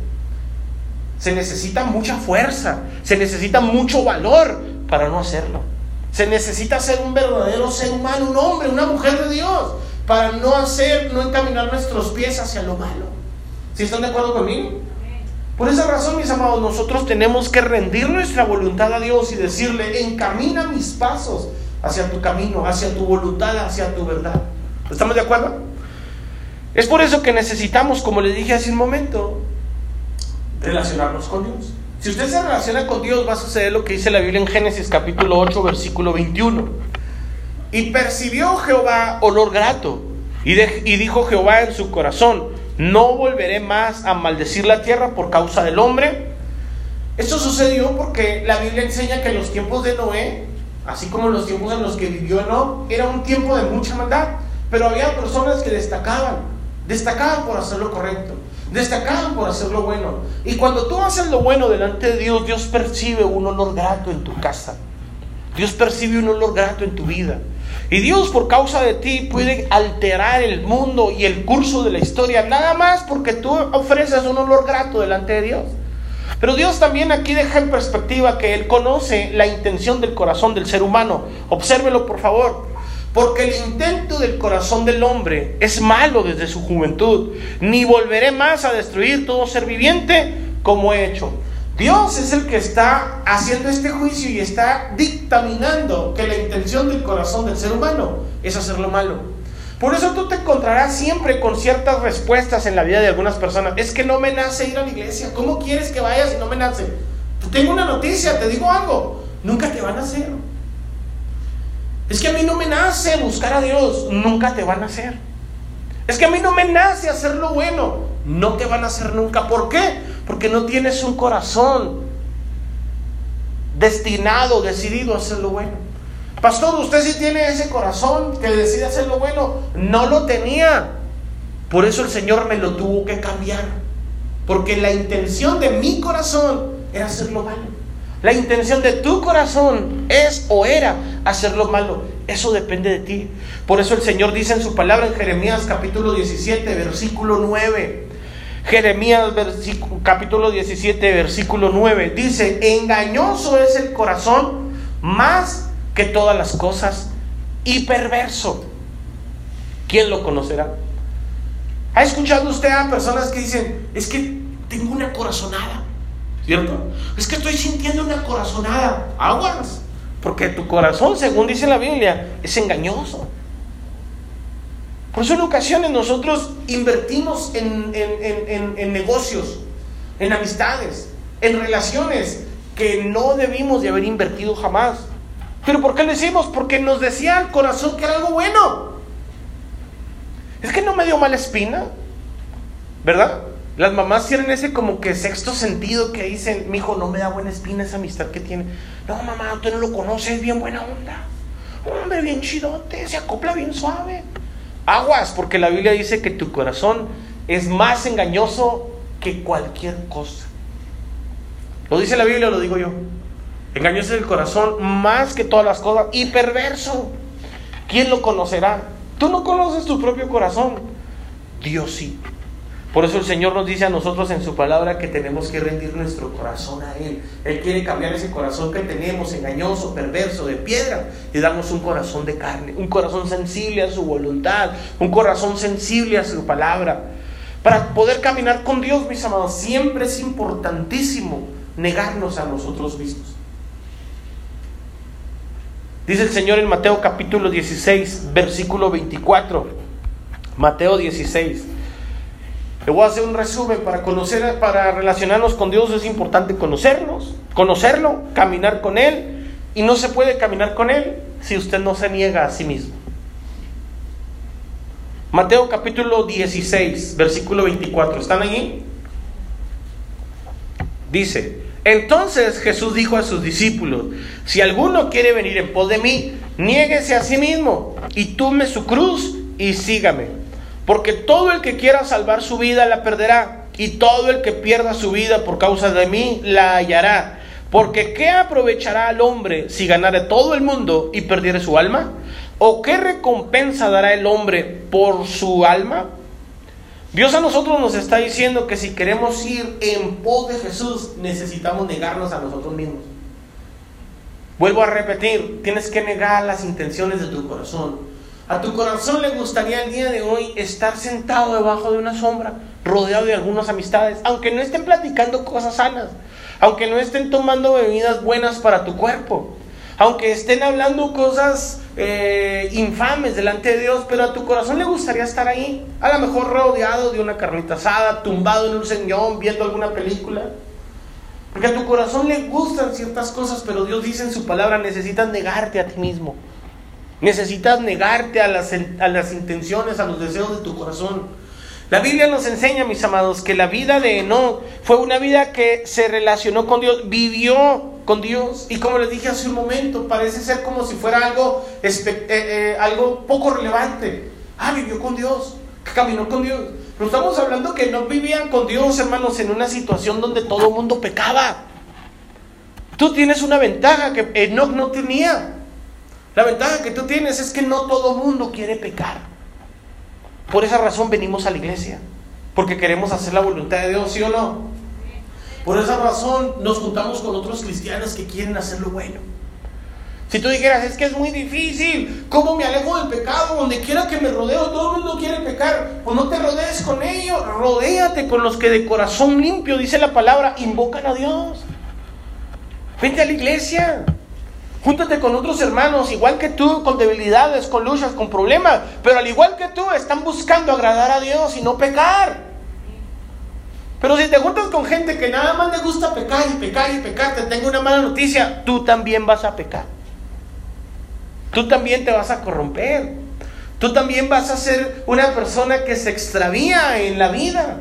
Se necesita mucha fuerza, se necesita mucho valor para no hacerlo. Se necesita ser un verdadero ser humano, un hombre, una mujer de Dios, para no hacer, no encaminar nuestros pies hacia lo malo. ¿Sí están de acuerdo conmigo? Por esa razón, mis amados, nosotros tenemos que rendir nuestra voluntad a Dios y decirle, encamina mis pasos hacia tu camino, hacia tu voluntad, hacia tu verdad. ¿Estamos de acuerdo? Es por eso que necesitamos, como le dije hace un momento, relacionarnos con Dios. Si usted se relaciona con Dios, va a suceder lo que dice la Biblia en Génesis capítulo 8, versículo 21. Y percibió Jehová olor grato. Y, y dijo Jehová en su corazón, no volveré más a maldecir la tierra por causa del hombre. Esto sucedió porque la Biblia enseña que los tiempos de Noé, así como los tiempos en los que vivió Noé, era un tiempo de mucha maldad. Pero había personas que destacaban, destacaban por hacer lo correcto destacaban por hacer lo bueno. Y cuando tú haces lo bueno delante de Dios, Dios percibe un olor grato en tu casa. Dios percibe un olor grato en tu vida. Y Dios por causa de ti puede alterar el mundo y el curso de la historia, nada más porque tú ofreces un olor grato delante de Dios. Pero Dios también aquí deja en perspectiva que Él conoce la intención del corazón del ser humano. Obsérvelo por favor. Porque el intento del corazón del hombre es malo desde su juventud. Ni volveré más a destruir todo ser viviente como he hecho. Dios es el que está haciendo este juicio y está dictaminando que la intención del corazón del ser humano es hacer lo malo. Por eso tú te encontrarás siempre con ciertas respuestas en la vida de algunas personas. Es que no me nace ir a la iglesia. ¿Cómo quieres que vaya si no me nace? Tengo una noticia, te digo algo. Nunca te van a hacer. Es que a mí no me nace buscar a Dios, nunca te van a hacer. Es que a mí no me nace hacer lo bueno, no te van a hacer nunca. ¿Por qué? Porque no tienes un corazón destinado, decidido a hacer lo bueno. Pastor, usted sí tiene ese corazón que decide hacer lo bueno. No lo tenía. Por eso el Señor me lo tuvo que cambiar. Porque la intención de mi corazón era hacer lo malo. La intención de tu corazón es o era hacer lo malo. Eso depende de ti. Por eso el Señor dice en su palabra en Jeremías capítulo 17, versículo 9. Jeremías capítulo 17, versículo 9. Dice, engañoso es el corazón más que todas las cosas y perverso. ¿Quién lo conocerá? ¿Ha escuchado usted a personas que dicen, es que tengo una corazonada? ¿Cierto? Es que estoy sintiendo una corazonada. Aguas. Porque tu corazón, según dice la Biblia, es engañoso. Por eso en ocasiones nosotros invertimos en, en, negocios, en amistades, en relaciones que no debimos de haber invertido jamás. ¿Pero por qué lo decimos? Porque nos decía el corazón que era algo bueno. Es que no me dio mala espina, ¿verdad? Las mamás tienen ese como que sexto sentido que dicen, mi hijo no me da buena espina esa amistad que tiene. No, mamá, usted no lo conoce, es bien buena onda. Hombre, bien chidote, se acopla bien suave. Aguas, porque la Biblia dice que tu corazón es más engañoso que cualquier cosa. Lo dice la Biblia, o lo digo yo. Engañoso es el corazón más que todas las cosas y perverso. ¿Quién lo conocerá? Tú no conoces tu propio corazón. Dios sí. Por eso el Señor nos dice a nosotros en su palabra que tenemos que rendir nuestro corazón a Él. Él quiere cambiar ese corazón que tenemos, engañoso, perverso, de piedra, y darnos un corazón de carne, un corazón sensible a su voluntad, un corazón sensible a su palabra. Para poder caminar con Dios, mis amados, siempre es importantísimo negarnos a nosotros mismos. Dice el Señor en Mateo capítulo 16, versículo 24. Mateo 16. Le voy a hacer un resumen para conocer, para relacionarnos con Dios es importante conocernos, conocerlo, caminar con Él, y no se puede caminar con Él si usted no se niega a sí mismo. Mateo capítulo 16, versículo 24. ¿Están allí? Dice, entonces Jesús dijo a sus discípulos, si alguno quiere venir en pos de mí, niéguese a sí mismo y tome su cruz y sígame. Porque todo el que quiera salvar su vida la perderá, y todo el que pierda su vida por causa de mí la hallará. Porque ¿qué aprovechará al hombre si ganare todo el mundo y perdiere su alma? ¿O qué recompensa dará el hombre por su alma? Dios a nosotros nos está diciendo que si queremos ir en pos de Jesús, necesitamos negarnos a nosotros mismos. Vuelvo a repetir, tienes que negar las intenciones de tu corazón. A tu corazón le gustaría el día de hoy estar sentado debajo de una sombra, rodeado de algunas amistades, aunque no estén platicando cosas sanas, aunque no estén tomando bebidas buenas para tu cuerpo, aunque estén hablando cosas eh, infames delante de Dios, pero a tu corazón le gustaría estar ahí, a lo mejor rodeado de una carnita asada, tumbado en un señón, viendo alguna película. Porque a tu corazón le gustan ciertas cosas, pero Dios dice en su palabra, necesitas negarte a ti mismo. Necesitas negarte a las, a las intenciones, a los deseos de tu corazón. La Biblia nos enseña, mis amados, que la vida de Enoch fue una vida que se relacionó con Dios, vivió con Dios. Y como les dije hace un momento, parece ser como si fuera algo, eh, eh, algo poco relevante. Ah, vivió con Dios, caminó con Dios. Pero estamos hablando que no vivían con Dios, hermanos, en una situación donde todo el mundo pecaba. Tú tienes una ventaja que Enoch no tenía. La ventaja que tú tienes es que no todo mundo quiere pecar. Por esa razón venimos a la iglesia, porque queremos hacer la voluntad de Dios, ¿sí o no? Por esa razón nos juntamos con otros cristianos que quieren hacer lo bueno. Si tú dijeras, es que es muy difícil, ¿cómo me alejo del pecado? Donde quiera que me rodeo, todo el mundo quiere pecar. Pues no te rodees con ellos, rodéate con los que de corazón limpio, dice la palabra, invocan a Dios. Vente a la iglesia. Júntate con otros hermanos, igual que tú, con debilidades, con luchas, con problemas, pero al igual que tú, están buscando agradar a Dios y no pecar. Pero si te juntas con gente que nada más le gusta pecar y pecar y pecar, te tengo una mala noticia, tú también vas a pecar. Tú también te vas a corromper. Tú también vas a ser una persona que se extravía en la vida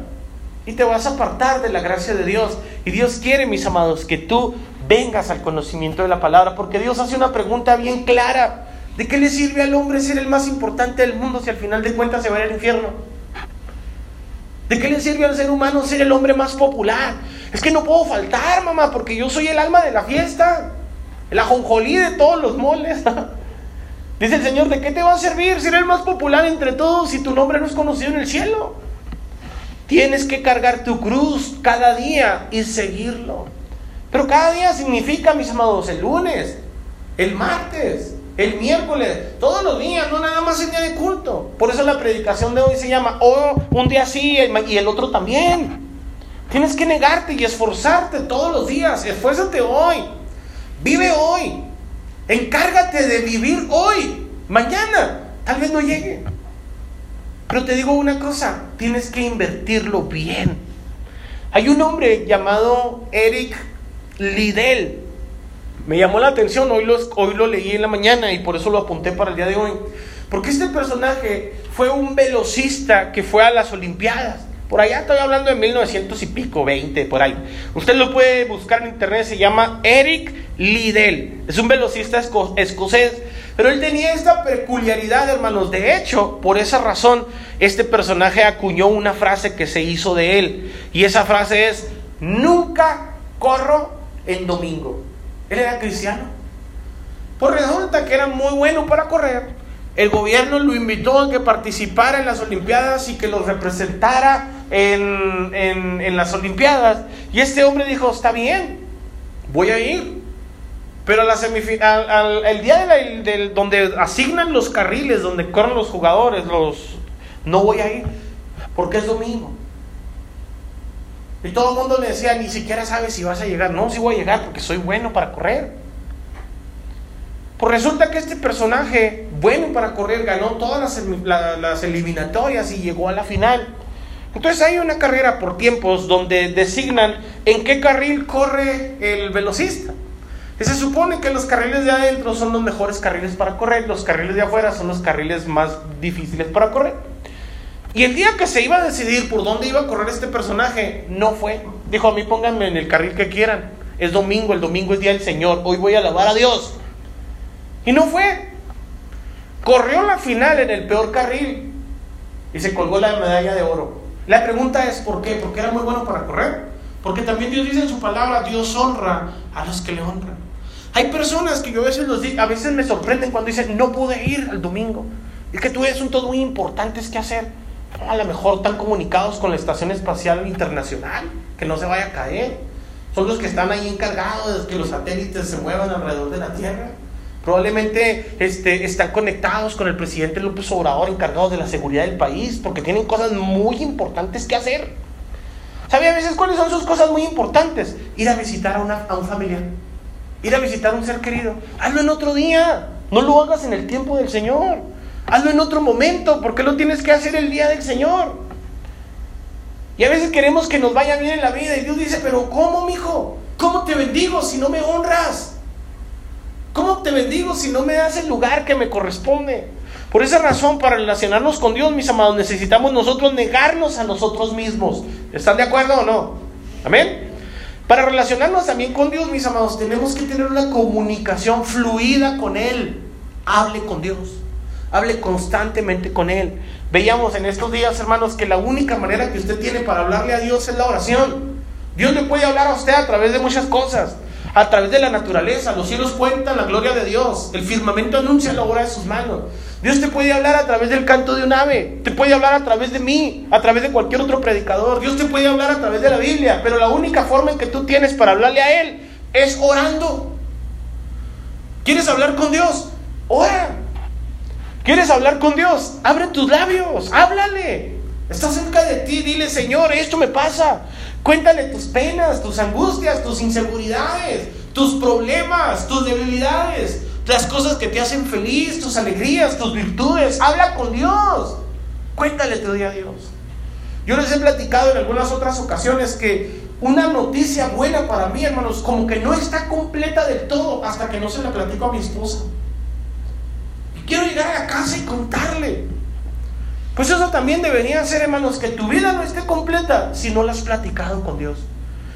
y te vas a apartar de la gracia de Dios. Y Dios quiere, mis amados, que tú vengas al conocimiento de la palabra, porque Dios hace una pregunta bien clara. ¿De qué le sirve al hombre ser el más importante del mundo si al final de cuentas se va al infierno? ¿De qué le sirve al ser humano ser el hombre más popular? Es que no puedo faltar, mamá, porque yo soy el alma de la fiesta, el ajonjolí de todos los moles. Dice el Señor, ¿de qué te va a servir ser el más popular entre todos si tu nombre no es conocido en el cielo? Tienes que cargar tu cruz cada día y seguirlo. Pero cada día significa, mis amados, el lunes, el martes, el miércoles, todos los días, no nada más el día de culto. Por eso la predicación de hoy se llama, oh, un día sí y el otro también. Tienes que negarte y esforzarte todos los días. Esfuérzate hoy. Vive hoy. Encárgate de vivir hoy. Mañana tal vez no llegue. Pero te digo una cosa, tienes que invertirlo bien. Hay un hombre llamado Eric Liddell. Me llamó la atención, hoy lo, hoy lo leí en la mañana y por eso lo apunté para el día de hoy. Porque este personaje fue un velocista que fue a las Olimpiadas. Por allá estoy hablando de 1900 y pico, 20, por ahí. Usted lo puede buscar en internet, se llama Eric Liddell. Es un velocista escocés. Pero él tenía esta peculiaridad, hermanos. De hecho, por esa razón, este personaje acuñó una frase que se hizo de él. Y esa frase es, nunca corro en domingo. Él era cristiano. Pues resulta que era muy bueno para correr. El gobierno lo invitó a que participara en las Olimpiadas y que lo representara en, en, las Olimpiadas. Y este hombre dijo, está bien, voy a ir. Pero la semifinal, el día de donde asignan los carriles, donde corren los jugadores, los, no voy a ir, porque es domingo. Y todo el mundo le decía, ni siquiera sabes si vas a llegar. No, sí voy a llegar porque soy bueno para correr. Pues resulta que este personaje, bueno para correr, ganó todas las, las eliminatorias y llegó a la final. Entonces hay una carrera por tiempos donde designan en qué carril corre el velocista. Y se supone que los carriles de adentro son los mejores carriles para correr, los carriles de afuera son los carriles más difíciles para correr. Y el día que se iba a decidir por dónde iba a correr este personaje, no fue. Dijo, a mí pónganme en el carril que quieran. Es domingo, el domingo es día del Señor, hoy voy a alabar a Dios. Y no fue. Corrió la final en el peor carril y se colgó la medalla de oro. La pregunta es, ¿por qué? Porque era muy bueno para correr. Porque también Dios dice en su palabra, Dios honra a los que le honran. Hay personas que yo a veces, a veces me sorprenden cuando dicen, no pude ir al domingo. Es que un todo muy importante que hacer. A lo mejor están comunicados con la Estación Espacial Internacional, que no se vaya a caer. Son los que están ahí encargados de que los satélites se muevan alrededor de la Tierra. Probablemente este, están conectados con el presidente López Obrador, encargado de la seguridad del país, porque tienen cosas muy importantes que hacer. ¿Sabe a veces cuáles son sus cosas muy importantes? Ir a visitar a, una, a un familiar, ir a visitar a un ser querido. Hazlo en otro día, no lo hagas en el tiempo del Señor. Hazlo en otro momento, porque lo tienes que hacer el día del Señor. Y a veces queremos que nos vaya bien en la vida y Dios dice, pero ¿cómo, mijo? ¿Cómo te bendigo si no me honras? ¿Cómo te bendigo si no me das el lugar que me corresponde? Por esa razón, para relacionarnos con Dios, mis amados, necesitamos nosotros negarnos a nosotros mismos. ¿Están de acuerdo o no? Amén. Para relacionarnos también con Dios, mis amados, tenemos que tener una comunicación fluida con Él. Hable con Dios. Hable constantemente con Él. Veíamos en estos días, hermanos, que la única manera que usted tiene para hablarle a Dios es la oración. Dios le puede hablar a usted a través de muchas cosas a través de la naturaleza. Los cielos cuentan la gloria de Dios. El firmamento anuncia la obra de sus manos. Dios te puede hablar a través del canto de un ave. Te puede hablar a través de mí, a través de cualquier otro predicador. Dios te puede hablar a través de la Biblia. Pero la única forma en que tú tienes para hablarle a Él es orando. ¿Quieres hablar con Dios? Ora. ¿Quieres hablar con Dios? Abre tus labios, háblale. Está cerca de ti, dile, Señor, esto me pasa. Cuéntale tus penas, tus angustias, tus inseguridades, tus problemas, tus debilidades, las cosas que te hacen feliz, tus alegrías, tus virtudes. Habla con Dios. Cuéntale tu día a Dios. Yo les he platicado en algunas otras ocasiones que una noticia buena para mí, hermanos, como que no está completa del todo hasta que no se la platico a mi esposa. Quiero llegar a la casa y contarle. Pues eso también debería ser, hermanos, que tu vida no esté completa si no la has platicado con Dios.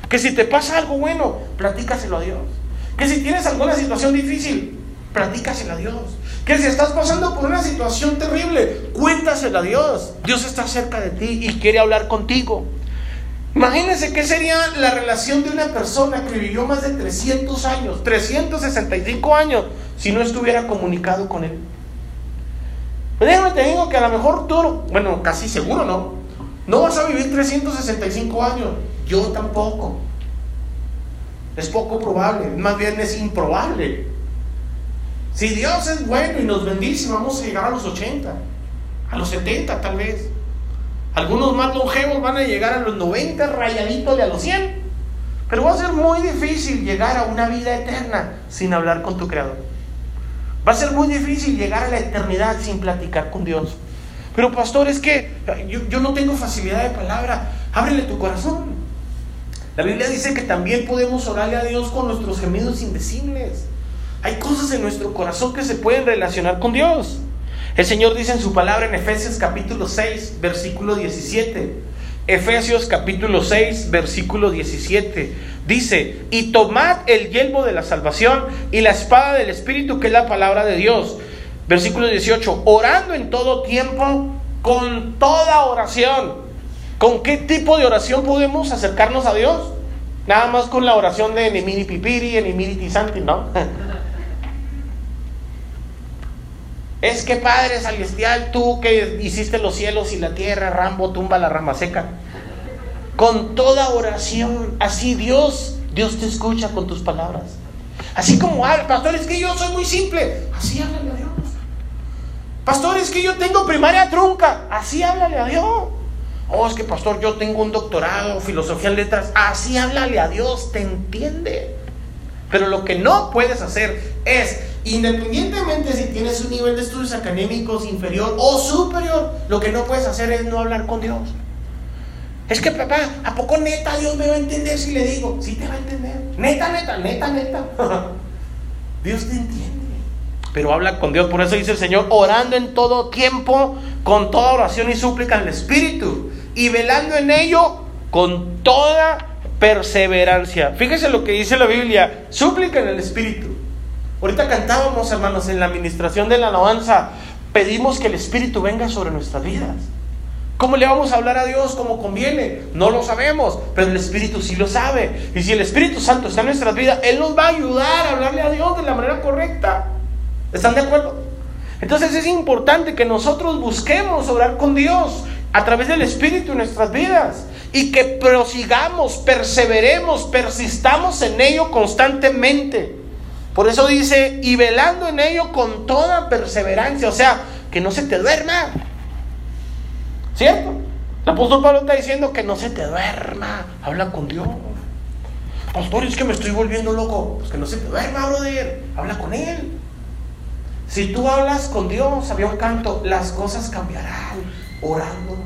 Que si te pasa algo bueno, platícaselo a Dios. Que si tienes alguna situación difícil, platícaselo a Dios. Que si estás pasando por una situación terrible, cuéntaselo a Dios. Dios está cerca de ti y quiere hablar contigo. Imagínense qué sería la relación de una persona que vivió más de 300 años, 365 años, si no estuviera comunicado con Él. Pero déjame te digo que a lo mejor tú, bueno, casi seguro no, no vas a vivir 365 años. Yo tampoco. Es poco probable, más bien es improbable. Si Dios es bueno y nos bendice, vamos a llegar a los 80, a los 70 tal vez. Algunos más longevos van a llegar a los 90 rayaditos de a los 100. Pero va a ser muy difícil llegar a una vida eterna sin hablar con tu Creador. Va a ser muy difícil llegar a la eternidad sin platicar con Dios. Pero pastor, es que yo, no tengo facilidad de palabra. Ábrele tu corazón. La Biblia dice que también podemos orarle a Dios con nuestros gemidos indecibles. Hay cosas en nuestro corazón que se pueden relacionar con Dios. El Señor dice en su palabra en Efesios capítulo 6, versículo 17. Efesios capítulo 6, versículo 17. Dice, y tomad el yelmo de la salvación y la espada del Espíritu, que es la palabra de Dios. Versículo 18, orando en todo tiempo con toda oración. ¿Con qué tipo de oración podemos acercarnos a Dios? Nada más con la oración de Nemini Pipiri, Nemini Tisanti, ¿no? Es que Padre Celestial, tú que hiciste los cielos y la tierra, Rambo tumba la rama seca. Con toda oración, así Dios, Dios te escucha con tus palabras. Así como habla, pastor, es que yo soy muy simple, así háblale a Dios. Pastor, es que yo tengo primaria trunca, así háblale a Dios. Oh, es que pastor, yo tengo un doctorado, filosofía en letras, así háblale a Dios, te entiende. Pero lo que no puedes hacer es Independientemente si tienes un nivel de estudios académicos inferior o superior, lo que no puedes hacer es no hablar con Dios. Es que papá, ¿a poco neta Dios me va a entender si le digo? Sí te va a entender. Neta, neta, neta, neta. Dios te entiende. Pero habla con Dios. Por eso dice el Señor, orando en todo tiempo, con toda oración y súplica el Espíritu. Y velando en ello con toda perseverancia. Fíjese lo que dice la Biblia. Súplica en el Espíritu. Ahorita cantábamos, hermanos, en la administración de la alabanza, pedimos que el Espíritu venga sobre nuestras vidas. ¿Cómo le vamos a hablar a Dios como conviene? No lo sabemos, pero el Espíritu sí lo sabe. Y si el Espíritu Santo está en nuestras vidas, Él nos va a ayudar a hablarle a Dios de la manera correcta. ¿Están de acuerdo? Entonces es importante que nosotros busquemos orar con Dios a través del Espíritu en nuestras vidas y que prosigamos, perseveremos, persistamos en ello constantemente. Por eso dice, y velando en ello con toda perseverancia, o sea, que no se te duerma. ¿Cierto? El apóstol Pablo está diciendo que no se te duerma, habla con Dios. Pastor, es que me estoy volviendo loco. Pues que no se te duerma, brother, habla con Él. Si tú hablas con Dios, había un canto, las cosas cambiarán orando.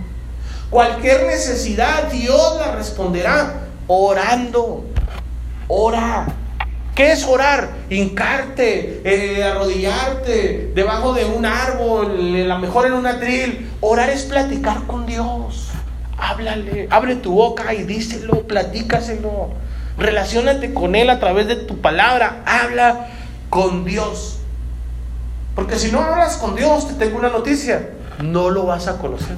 Cualquier necesidad, Dios la responderá orando. Ora. ¿Qué es orar? Hincarte, eh, arrodillarte debajo de un árbol, a lo mejor en un atril. Orar es platicar con Dios. Háblale, abre tu boca y díselo, platícaselo. Relaciónate con Él a través de tu palabra. Habla con Dios. Porque si no hablas con Dios, te tengo una noticia. No lo vas a conocer.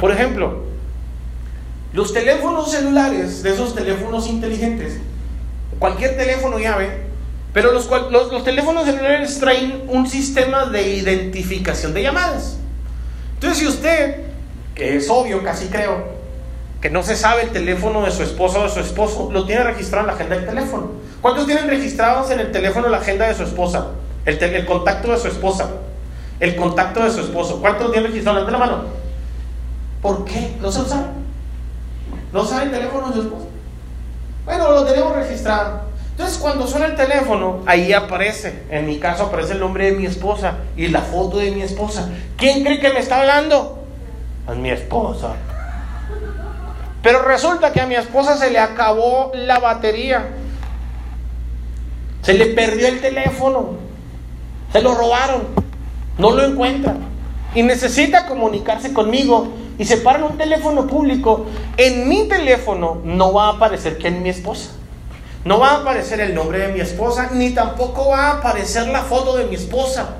Por ejemplo, los teléfonos celulares, de esos teléfonos inteligentes, cualquier teléfono llave, pero los, los, teléfonos celulares traen un sistema de identificación de llamadas. Entonces, si usted, que es obvio, casi creo, que no se sabe el teléfono de su esposa o de su esposo, lo tiene registrado en la agenda del teléfono. ¿Cuántos tienen registrados en el teléfono la agenda de su esposa? El, el contacto de su esposa. El contacto de su esposo. ¿Cuántos tienen registrado? en la mano. ¿Por qué? ¿No se lo saben? ¿No sabe el teléfono de su esposa? Bueno, lo tenemos registrado. Entonces, cuando suena el teléfono, ahí aparece. En mi caso aparece el nombre de mi esposa y la foto de mi esposa. ¿Quién cree que me está hablando? Es mi esposa. Pero resulta que a mi esposa se le acabó la batería. Se le perdió el teléfono. Se lo robaron. No lo encuentra. Y necesita comunicarse conmigo y se paran un teléfono público, en mi teléfono no va a aparecer quién es mi esposa. No va a aparecer el nombre de mi esposa, ni tampoco va a aparecer la foto de mi esposa.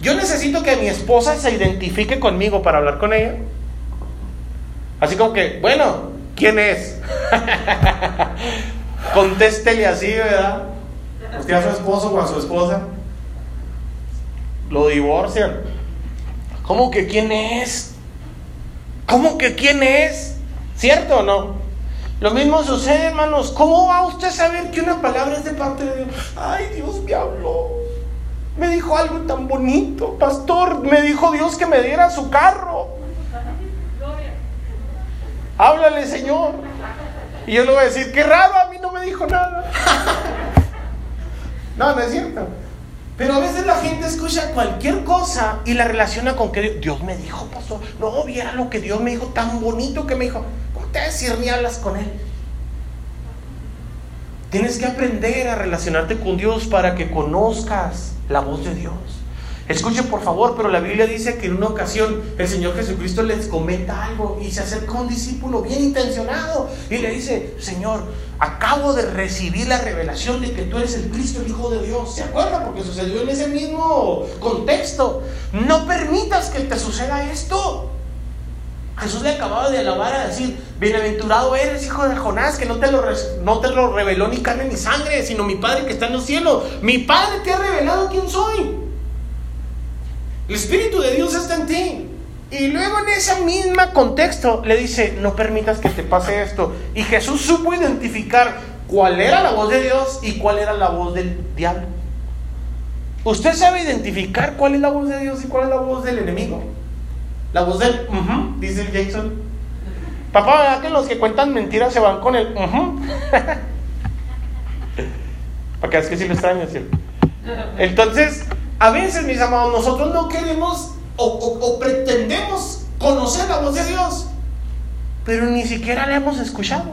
Yo necesito que mi esposa se identifique conmigo para hablar con ella. Así como que, bueno, ¿quién es? Contéstele así, ¿verdad? Usted a su esposo o a su esposa. Lo divorcian. ¿Cómo que quién es? ¿Cómo que quién es? ¿Cierto o no? Lo mismo sucede, hermanos. ¿Cómo va usted a saber que una palabra es de parte de Dios? Ay, Dios me habló. Me dijo algo tan bonito. Pastor, me dijo Dios que me diera su carro. Háblale, Señor. Y yo le voy a decir, qué raro, a mí no me dijo nada. no, no es cierto. Pero a veces la gente escucha cualquier cosa y la relaciona con que Dios me dijo, pastor. No, viera lo que Dios me dijo, tan bonito que me dijo. ¿Cómo te decir ni hablas con Él? Tienes que aprender a relacionarte con Dios para que conozcas la voz de Dios. Escuchen por favor, pero la Biblia dice que en una ocasión el Señor Jesucristo les comenta algo y se acerca un discípulo bien intencionado y le dice, Señor, acabo de recibir la revelación de que tú eres el Cristo, el Hijo de Dios. ¿Se acuerda? Porque sucedió en ese mismo contexto. No permitas que te suceda esto. Jesús le acababa de alabar a decir, bienaventurado eres, hijo de Jonás, que no te, lo, no te lo reveló ni carne ni sangre, sino mi Padre que está en los cielos. Mi Padre te ha revelado quién soy. El Espíritu de Dios está en ti. Y luego en ese mismo contexto le dice, no permitas que te pase esto. Y Jesús supo identificar cuál era la voz de Dios y cuál era la voz del diablo. Usted sabe identificar cuál es la voz de Dios y cuál es la voz del enemigo. La voz del, dice Jason. Papá, ¿verdad que los que cuentan mentiras se van con el, Para que es que sí lo extraño. Entonces, a veces, mis amados, nosotros no queremos o, pretendemos conocer la voz de Dios, pero ni siquiera la hemos escuchado.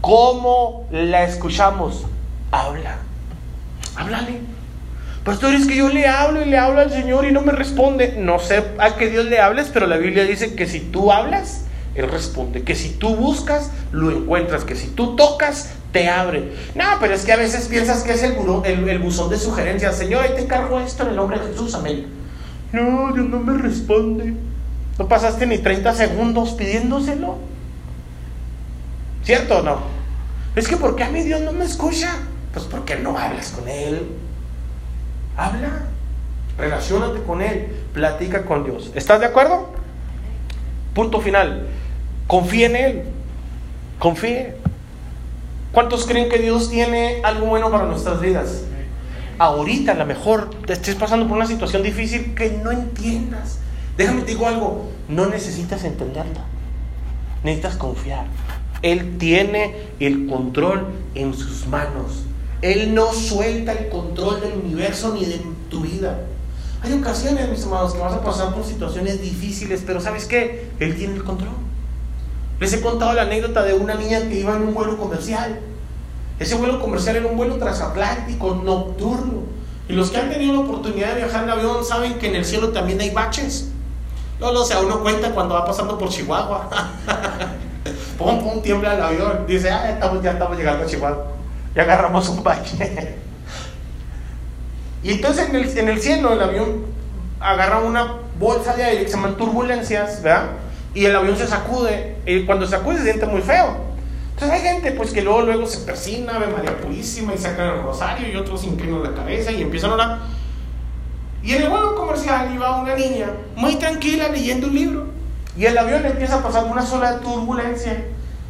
¿Cómo la escuchamos? Habla. Háblale. Pastor, es que yo le hablo y le hablo al Señor y no me responde. No sé a qué Dios le hables, pero la Biblia dice que si tú hablas, Él responde. Que si tú buscas, lo encuentras. Que si tú tocas, te abre. No, pero es que a veces piensas que es el, el, buzón de sugerencias. Señor, ahí te encargo esto en el nombre de Jesús, amén. No, Dios no me responde. No pasaste ni 30 segundos pidiéndoselo. ¿Cierto o no? Es que ¿por qué a mí Dios no me escucha? Pues porque no hablas con Él. Habla. Relaciónate con Él. Platica con Dios. ¿Estás de acuerdo? Punto final. Confía en Él. Confíe. ¿Cuántos creen que Dios tiene algo bueno para nuestras vidas? Ahorita a lo mejor te estés pasando por una situación difícil que no entiendas. Déjame te digo algo, no necesitas entenderla. Necesitas confiar. Él tiene el control en sus manos. Él no suelta el control del universo ni de tu vida. Hay ocasiones, mis amados, que vas a pasar por situaciones difíciles, pero ¿sabes qué? Él tiene el control. Les he contado la anécdota de una niña que iba en un vuelo comercial. Ese vuelo comercial era un vuelo transatlántico nocturno. Y los que han tenido la oportunidad de viajar en avión saben que en el cielo también hay baches. No, no, o uno cuenta cuando va pasando por Chihuahua. pum, pum, tiembla el avión. Dice, ah, ya estamos llegando a Chihuahua. Ya agarramos un bache. y entonces en el, en el cielo el avión agarra una bolsa de aire que se llaman turbulencias, ¿verdad? Y el avión se sacude, y cuando se sacude se siente muy feo. Entonces hay gente pues que luego, luego se persina, ve María Purísima y sacan el rosario y otros inclinan la cabeza y empiezan a orar. Y en el vuelo comercial iba una niña muy tranquila leyendo un libro y el avión empieza a pasar una sola turbulencia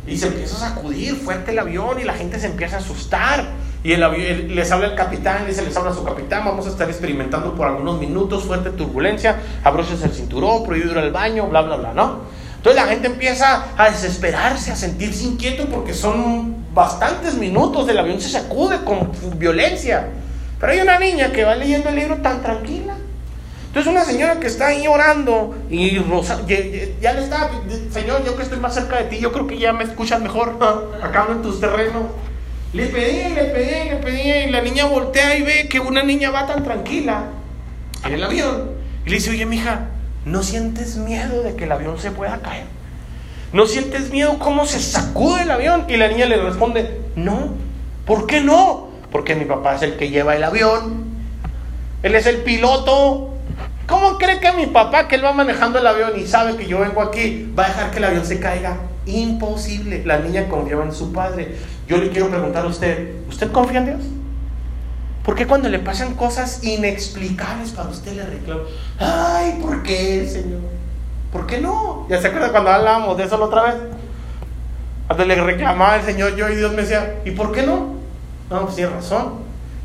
y se empieza a sacudir fuerte el avión y la gente se empieza a asustar. Y el avión, les habla el capitán, dice, les habla a su capitán, vamos a estar experimentando por algunos minutos fuerte turbulencia, abroches el cinturón, prohibido ir al baño, bla, bla, bla, ¿no? Entonces la gente empieza a desesperarse, a sentirse inquieto porque son bastantes minutos, el avión se sacude con violencia. Pero hay una niña que va leyendo el libro tan tranquila. Entonces una señora que está ahí orando y ya, le está, Señor, yo que estoy más cerca de ti, yo creo que ya me escuchas mejor acá en tus terrenos. Le pedí, le pedí, le pedí y la niña voltea y ve que una niña va tan tranquila en el avión. Y le dice, oye, mija, ¿no sientes miedo de que el avión se pueda caer? ¿No sientes miedo cómo se sacude el avión? Y la niña le responde, no. ¿Por qué no? Porque mi papá es el que lleva el avión. Él es el piloto. ¿Cómo cree que mi papá, que él va manejando el avión y sabe que yo vengo aquí, va a dejar que el avión se caiga? Imposible. La niña confiaba en su padre. Yo le quiero preguntar a usted, ¿usted confía en Dios? ¿Por qué cuando le pasan cosas inexplicables para usted le reclama? Ay, ¿por qué, Señor? ¿Por qué no? ¿Ya se acuerda cuando hablábamos de eso la otra vez? Cuando le reclamaba el Señor yo y Dios me decía, ¿y por qué no? No, pues tiene razón.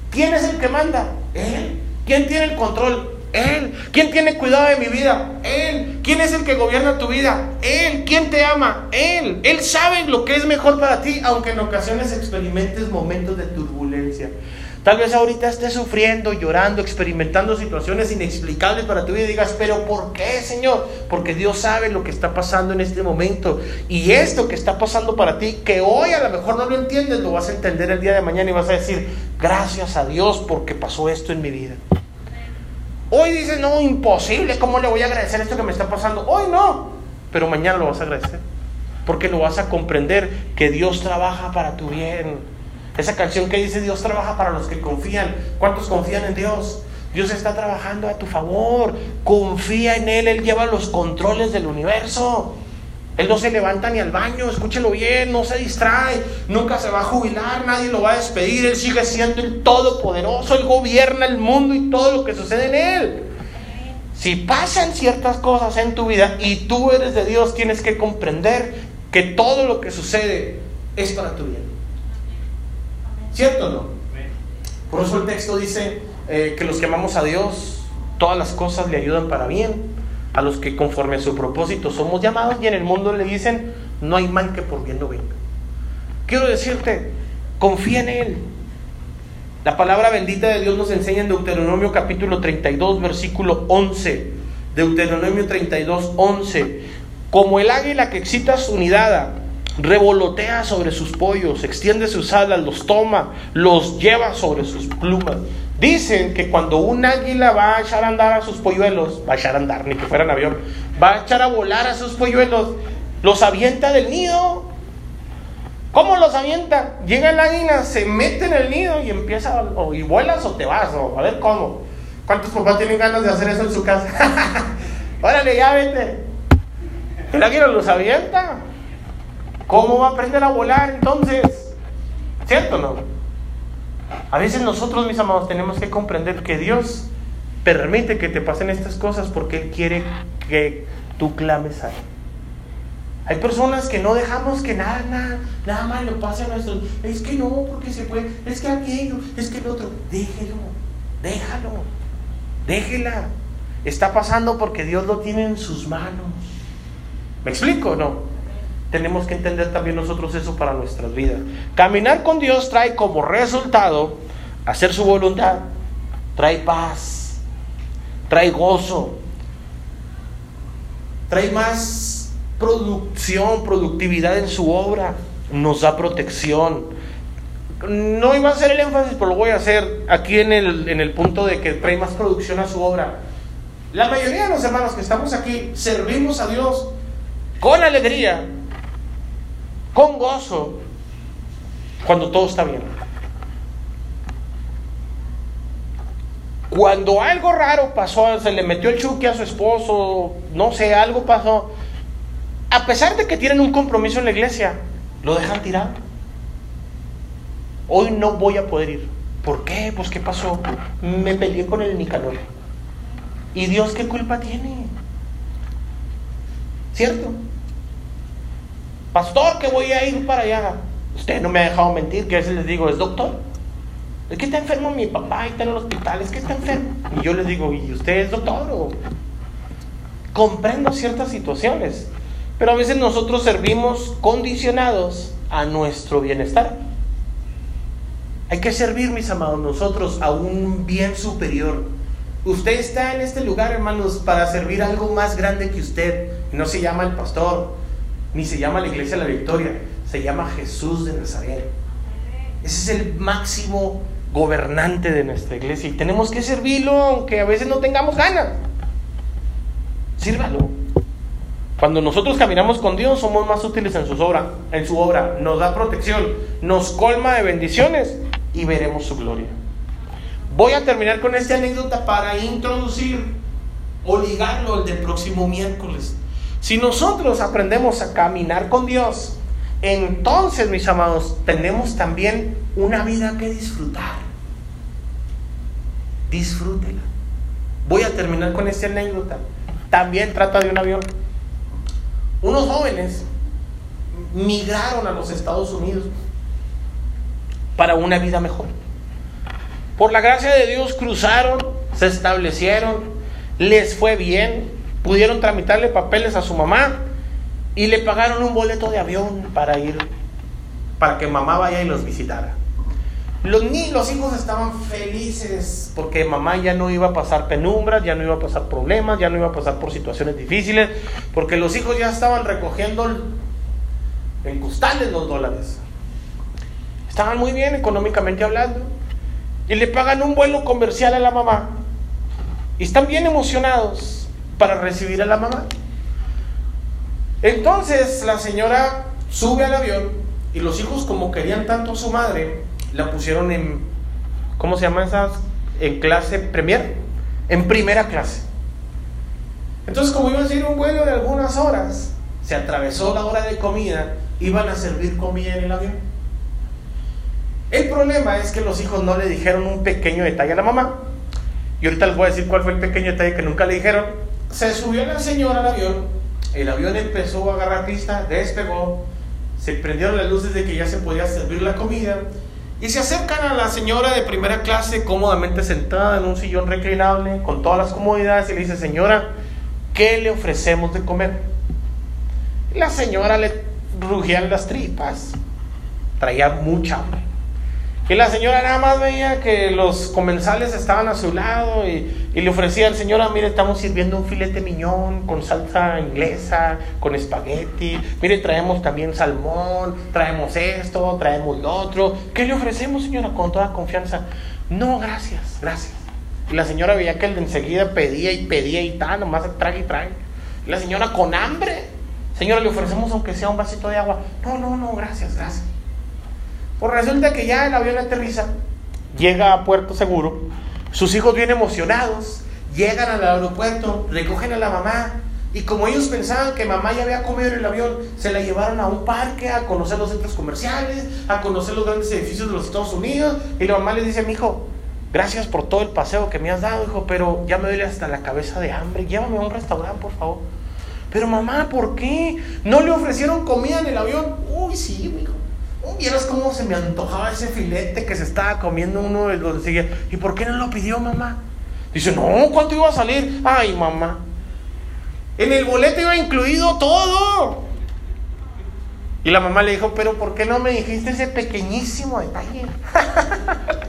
¿Quién es el que manda? Él. ¿Quién tiene el control? Él. ¿Quién tiene cuidado de mi vida? Él. ¿Quién es el que gobierna tu vida? Él. ¿Quién te ama? Él. Él sabe lo que es mejor para ti, aunque en ocasiones experimentes momentos de turbulencia. Tal vez ahorita estés sufriendo, llorando, experimentando situaciones inexplicables para tu vida y digas, pero ¿por qué, Señor? Porque Dios sabe lo que está pasando en este momento. Y esto que está pasando para ti, que hoy a lo mejor no lo entiendes, lo vas a entender el día de mañana y vas a decir, gracias a Dios porque pasó esto en mi vida. Hoy dices, no, imposible, ¿cómo le voy a agradecer esto que me está pasando? Hoy no, pero mañana lo vas a agradecer. Porque lo vas a comprender que Dios trabaja para tu bien esa canción que dice Dios trabaja para los que confían. ¿Cuántos confían en Dios? Dios está trabajando a tu favor. Confía en Él. Él lleva los controles del universo. Él no se levanta ni al baño, escúchelo bien, no se distrae, nunca se va a jubilar, nadie lo va a despedir, Él sigue siendo el Todopoderoso, Él gobierna el mundo y todo lo que sucede en Él. Si pasan ciertas cosas en tu vida y tú eres de Dios, tienes que comprender que todo lo que sucede es para tu bien. ¿Cierto o no? Por eso el texto dice eh, que los que amamos a Dios, todas las cosas le ayudan para bien. A los que conforme a su propósito somos llamados y en el mundo le dicen, no hay mal que por bien no venga. Quiero decirte, confía en Él. La palabra bendita de Dios nos enseña en Deuteronomio capítulo 32, versículo 11. Deuteronomio 32, 11. Como el águila que excita su nidada revolotea sobre sus pollos, extiende sus alas, los toma, los lleva sobre sus plumas. Dicen que cuando un águila va a echar a andar a sus polluelos, va a echar a andar, ni que fueran avión, va a echar a volar a sus polluelos, los avienta del nido. ¿Cómo los avienta? Llega el águila, se mete en el nido y empieza, o, y vuelas o te vas, o a ver cómo. ¿Cuántos papás tienen ganas de hacer eso en su casa? Órale, ya vete. El águila los avienta. ¿Cómo va a aprender a volar entonces? ¿Cierto o no? A veces nosotros, mis amados, tenemos que comprender que Dios permite que te pasen estas cosas porque Él quiere que tú clames a Él. Hay personas que no dejamos que nada, nada, nada más le pase a nuestros. Es que no, porque se puede. Es que aquello, es que el otro. Déjelo, déjalo, déjela. Está pasando porque Dios lo tiene en sus manos. ¿Me explico no? Tenemos que entender también nosotros eso para nuestras vidas. Caminar con Dios trae como resultado hacer su voluntad, trae paz, trae gozo, trae más producción, productividad en su obra, nos da protección. No iba a hacer el énfasis, pero lo voy a hacer aquí en el, en el punto de que trae más producción a su obra. La mayoría de los hermanos que estamos aquí servimos a Dios con alegría, con gozo cuando todo está bien. Cuando algo raro pasó, se le metió el chuque a su esposo, no sé, algo pasó, a pesar de que tienen un compromiso en la iglesia, lo dejan tirado. Hoy no voy a poder ir. ¿Por qué? Pues ¿qué pasó? Me peleé con el Nicanor. ¿Y Dios qué culpa tiene? ¿Cierto? Pastor, que voy a ir para allá. Usted no me ha dejado mentir, que a veces les digo, es doctor. Es que está enfermo mi papá y está en el hospital, es que está enfermo. Y yo les digo, ¿y usted es doctor? Comprendo ciertas situaciones, pero a veces nosotros servimos condicionados a nuestro bienestar. Hay que servir, mis amados, nosotros a un bien superior. Usted está en este lugar, hermanos, para servir algo más grande que usted. No se llama el pastor, ni se llama la iglesia de la victoria, se llama Jesús de Nazaret. Ese es el máximo gobernante de nuestra iglesia y tenemos que servirlo aunque a veces no tengamos ganas. Sírvalo. Cuando nosotros caminamos con Dios somos más útiles en su obra, en su obra, nos da protección, nos colma de bendiciones y veremos su gloria. Voy a terminar con esta anécdota para introducir o ligarlo el del próximo miércoles. Si nosotros aprendemos a caminar con Dios, entonces, mis amados, tenemos también una vida que disfrutar. Disfrútela. Voy a terminar con esta anécdota. También trata de un avión. Unos jóvenes migraron a los Estados Unidos para una vida mejor. Por la gracia de Dios cruzaron, se establecieron, les fue bien, pudieron tramitarle papeles a su mamá y le pagaron un boleto de avión para ir, para que mamá vaya y los visitara. Los, ni, los hijos estaban felices porque mamá ya no iba a pasar penumbras, ya no iba a pasar problemas, ya no iba a pasar por situaciones difíciles, porque los hijos ya estaban recogiendo en costales los dólares. Estaban muy bien económicamente hablando. Y le pagan un vuelo comercial a la mamá. Y están bien emocionados para recibir a la mamá. Entonces la señora sube al avión y los hijos como querían tanto a su madre, la pusieron en, ¿cómo se llama esas? En clase premier, en primera clase. Entonces como iba a ser un vuelo de algunas horas, se atravesó la hora de comida, iban a servir comida en el avión. El problema es que los hijos no le dijeron un pequeño detalle a la mamá. Y ahorita les voy a decir cuál fue el pequeño detalle que nunca le dijeron. Se subió la señora al avión, el avión empezó a agarrar pista, despegó, se prendieron las luces de que ya se podía servir la comida y se acercan a la señora de primera clase cómodamente sentada en un sillón reclinable con todas las comodidades y le dice, señora, ¿qué le ofrecemos de comer? La señora le rugían las tripas, traía mucha hambre. Y la señora nada más veía que los comensales estaban a su lado y, y, le ofrecían, señora, mire, estamos sirviendo un filete miñón con salsa inglesa, con espagueti, mire, traemos también salmón, traemos esto, traemos lo otro. ¿Qué le ofrecemos, señora, con toda confianza? No, gracias, gracias. Y la señora veía que él enseguida pedía y pedía y tal, nomás trae y trae. Y la señora con hambre, señora, le ofrecemos aunque sea un vasito de agua. No, no, no, gracias, gracias. Pues resulta que ya el avión aterriza, llega a Puerto Seguro, sus hijos bien emocionados, llegan al aeropuerto, recogen a la mamá, y como ellos pensaban que mamá ya había comido en el avión, se la llevaron a un parque a conocer los centros comerciales, a conocer los grandes edificios de los Estados Unidos, y la mamá le dice mi hijo, gracias por todo el paseo que me has dado, hijo, pero ya me duele hasta la cabeza de hambre, llévame a un restaurante, por favor. Pero mamá, ¿por qué? ¿No le ofrecieron comida en el avión? Uy, sí, hijo. Vieras cómo se me antojaba ese filete que se estaba comiendo uno de los ¿Y por qué no lo pidió mamá? Dice, no, ¿cuánto iba a salir? Ay, mamá. En el boleto iba incluido todo. Y la mamá le dijo, pero ¿por qué no me dijiste ese pequeñísimo detalle?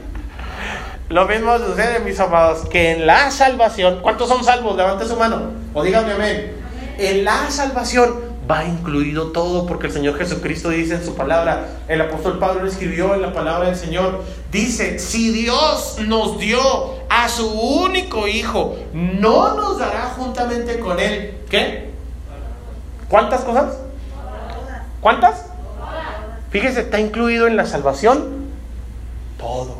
Lo mismo sucede, mis amados, que en la salvación, ¿cuántos son salvos? Levante su mano o díganme amén. En la salvación va incluido todo, porque el Señor Jesucristo dice en su palabra, el apóstol Pablo lo escribió en la palabra del Señor, dice, si Dios nos dio a su único Hijo, no nos dará juntamente con Él, ¿qué? ¿Cuántas cosas? ¿Cuántas? Fíjese, está incluido en la salvación todo.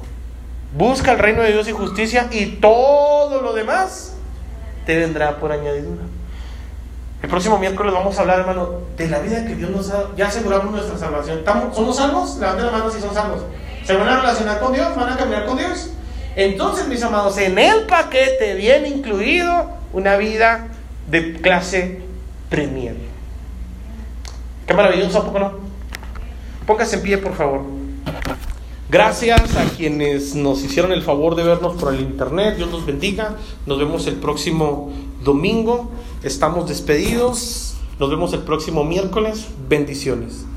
Busca el reino de Dios y justicia y todo lo demás te vendrá por añadidura. El próximo miércoles vamos a hablar, hermano, de la vida que Dios nos ha. Ya aseguramos nuestra salvación. ¿Somos salvos? Levanten la mano si son salvos. ¿Se van a relacionar con Dios? ¿Van a caminar con Dios? Entonces, mis amados, en el paquete viene incluido una vida de clase premier. Qué maravilloso, poco no? Póngase en pie, por favor. Gracias a quienes nos hicieron el favor de vernos por el internet. Dios los bendiga. Nos vemos el próximo domingo. Estamos despedidos. Nos vemos el próximo miércoles. Bendiciones.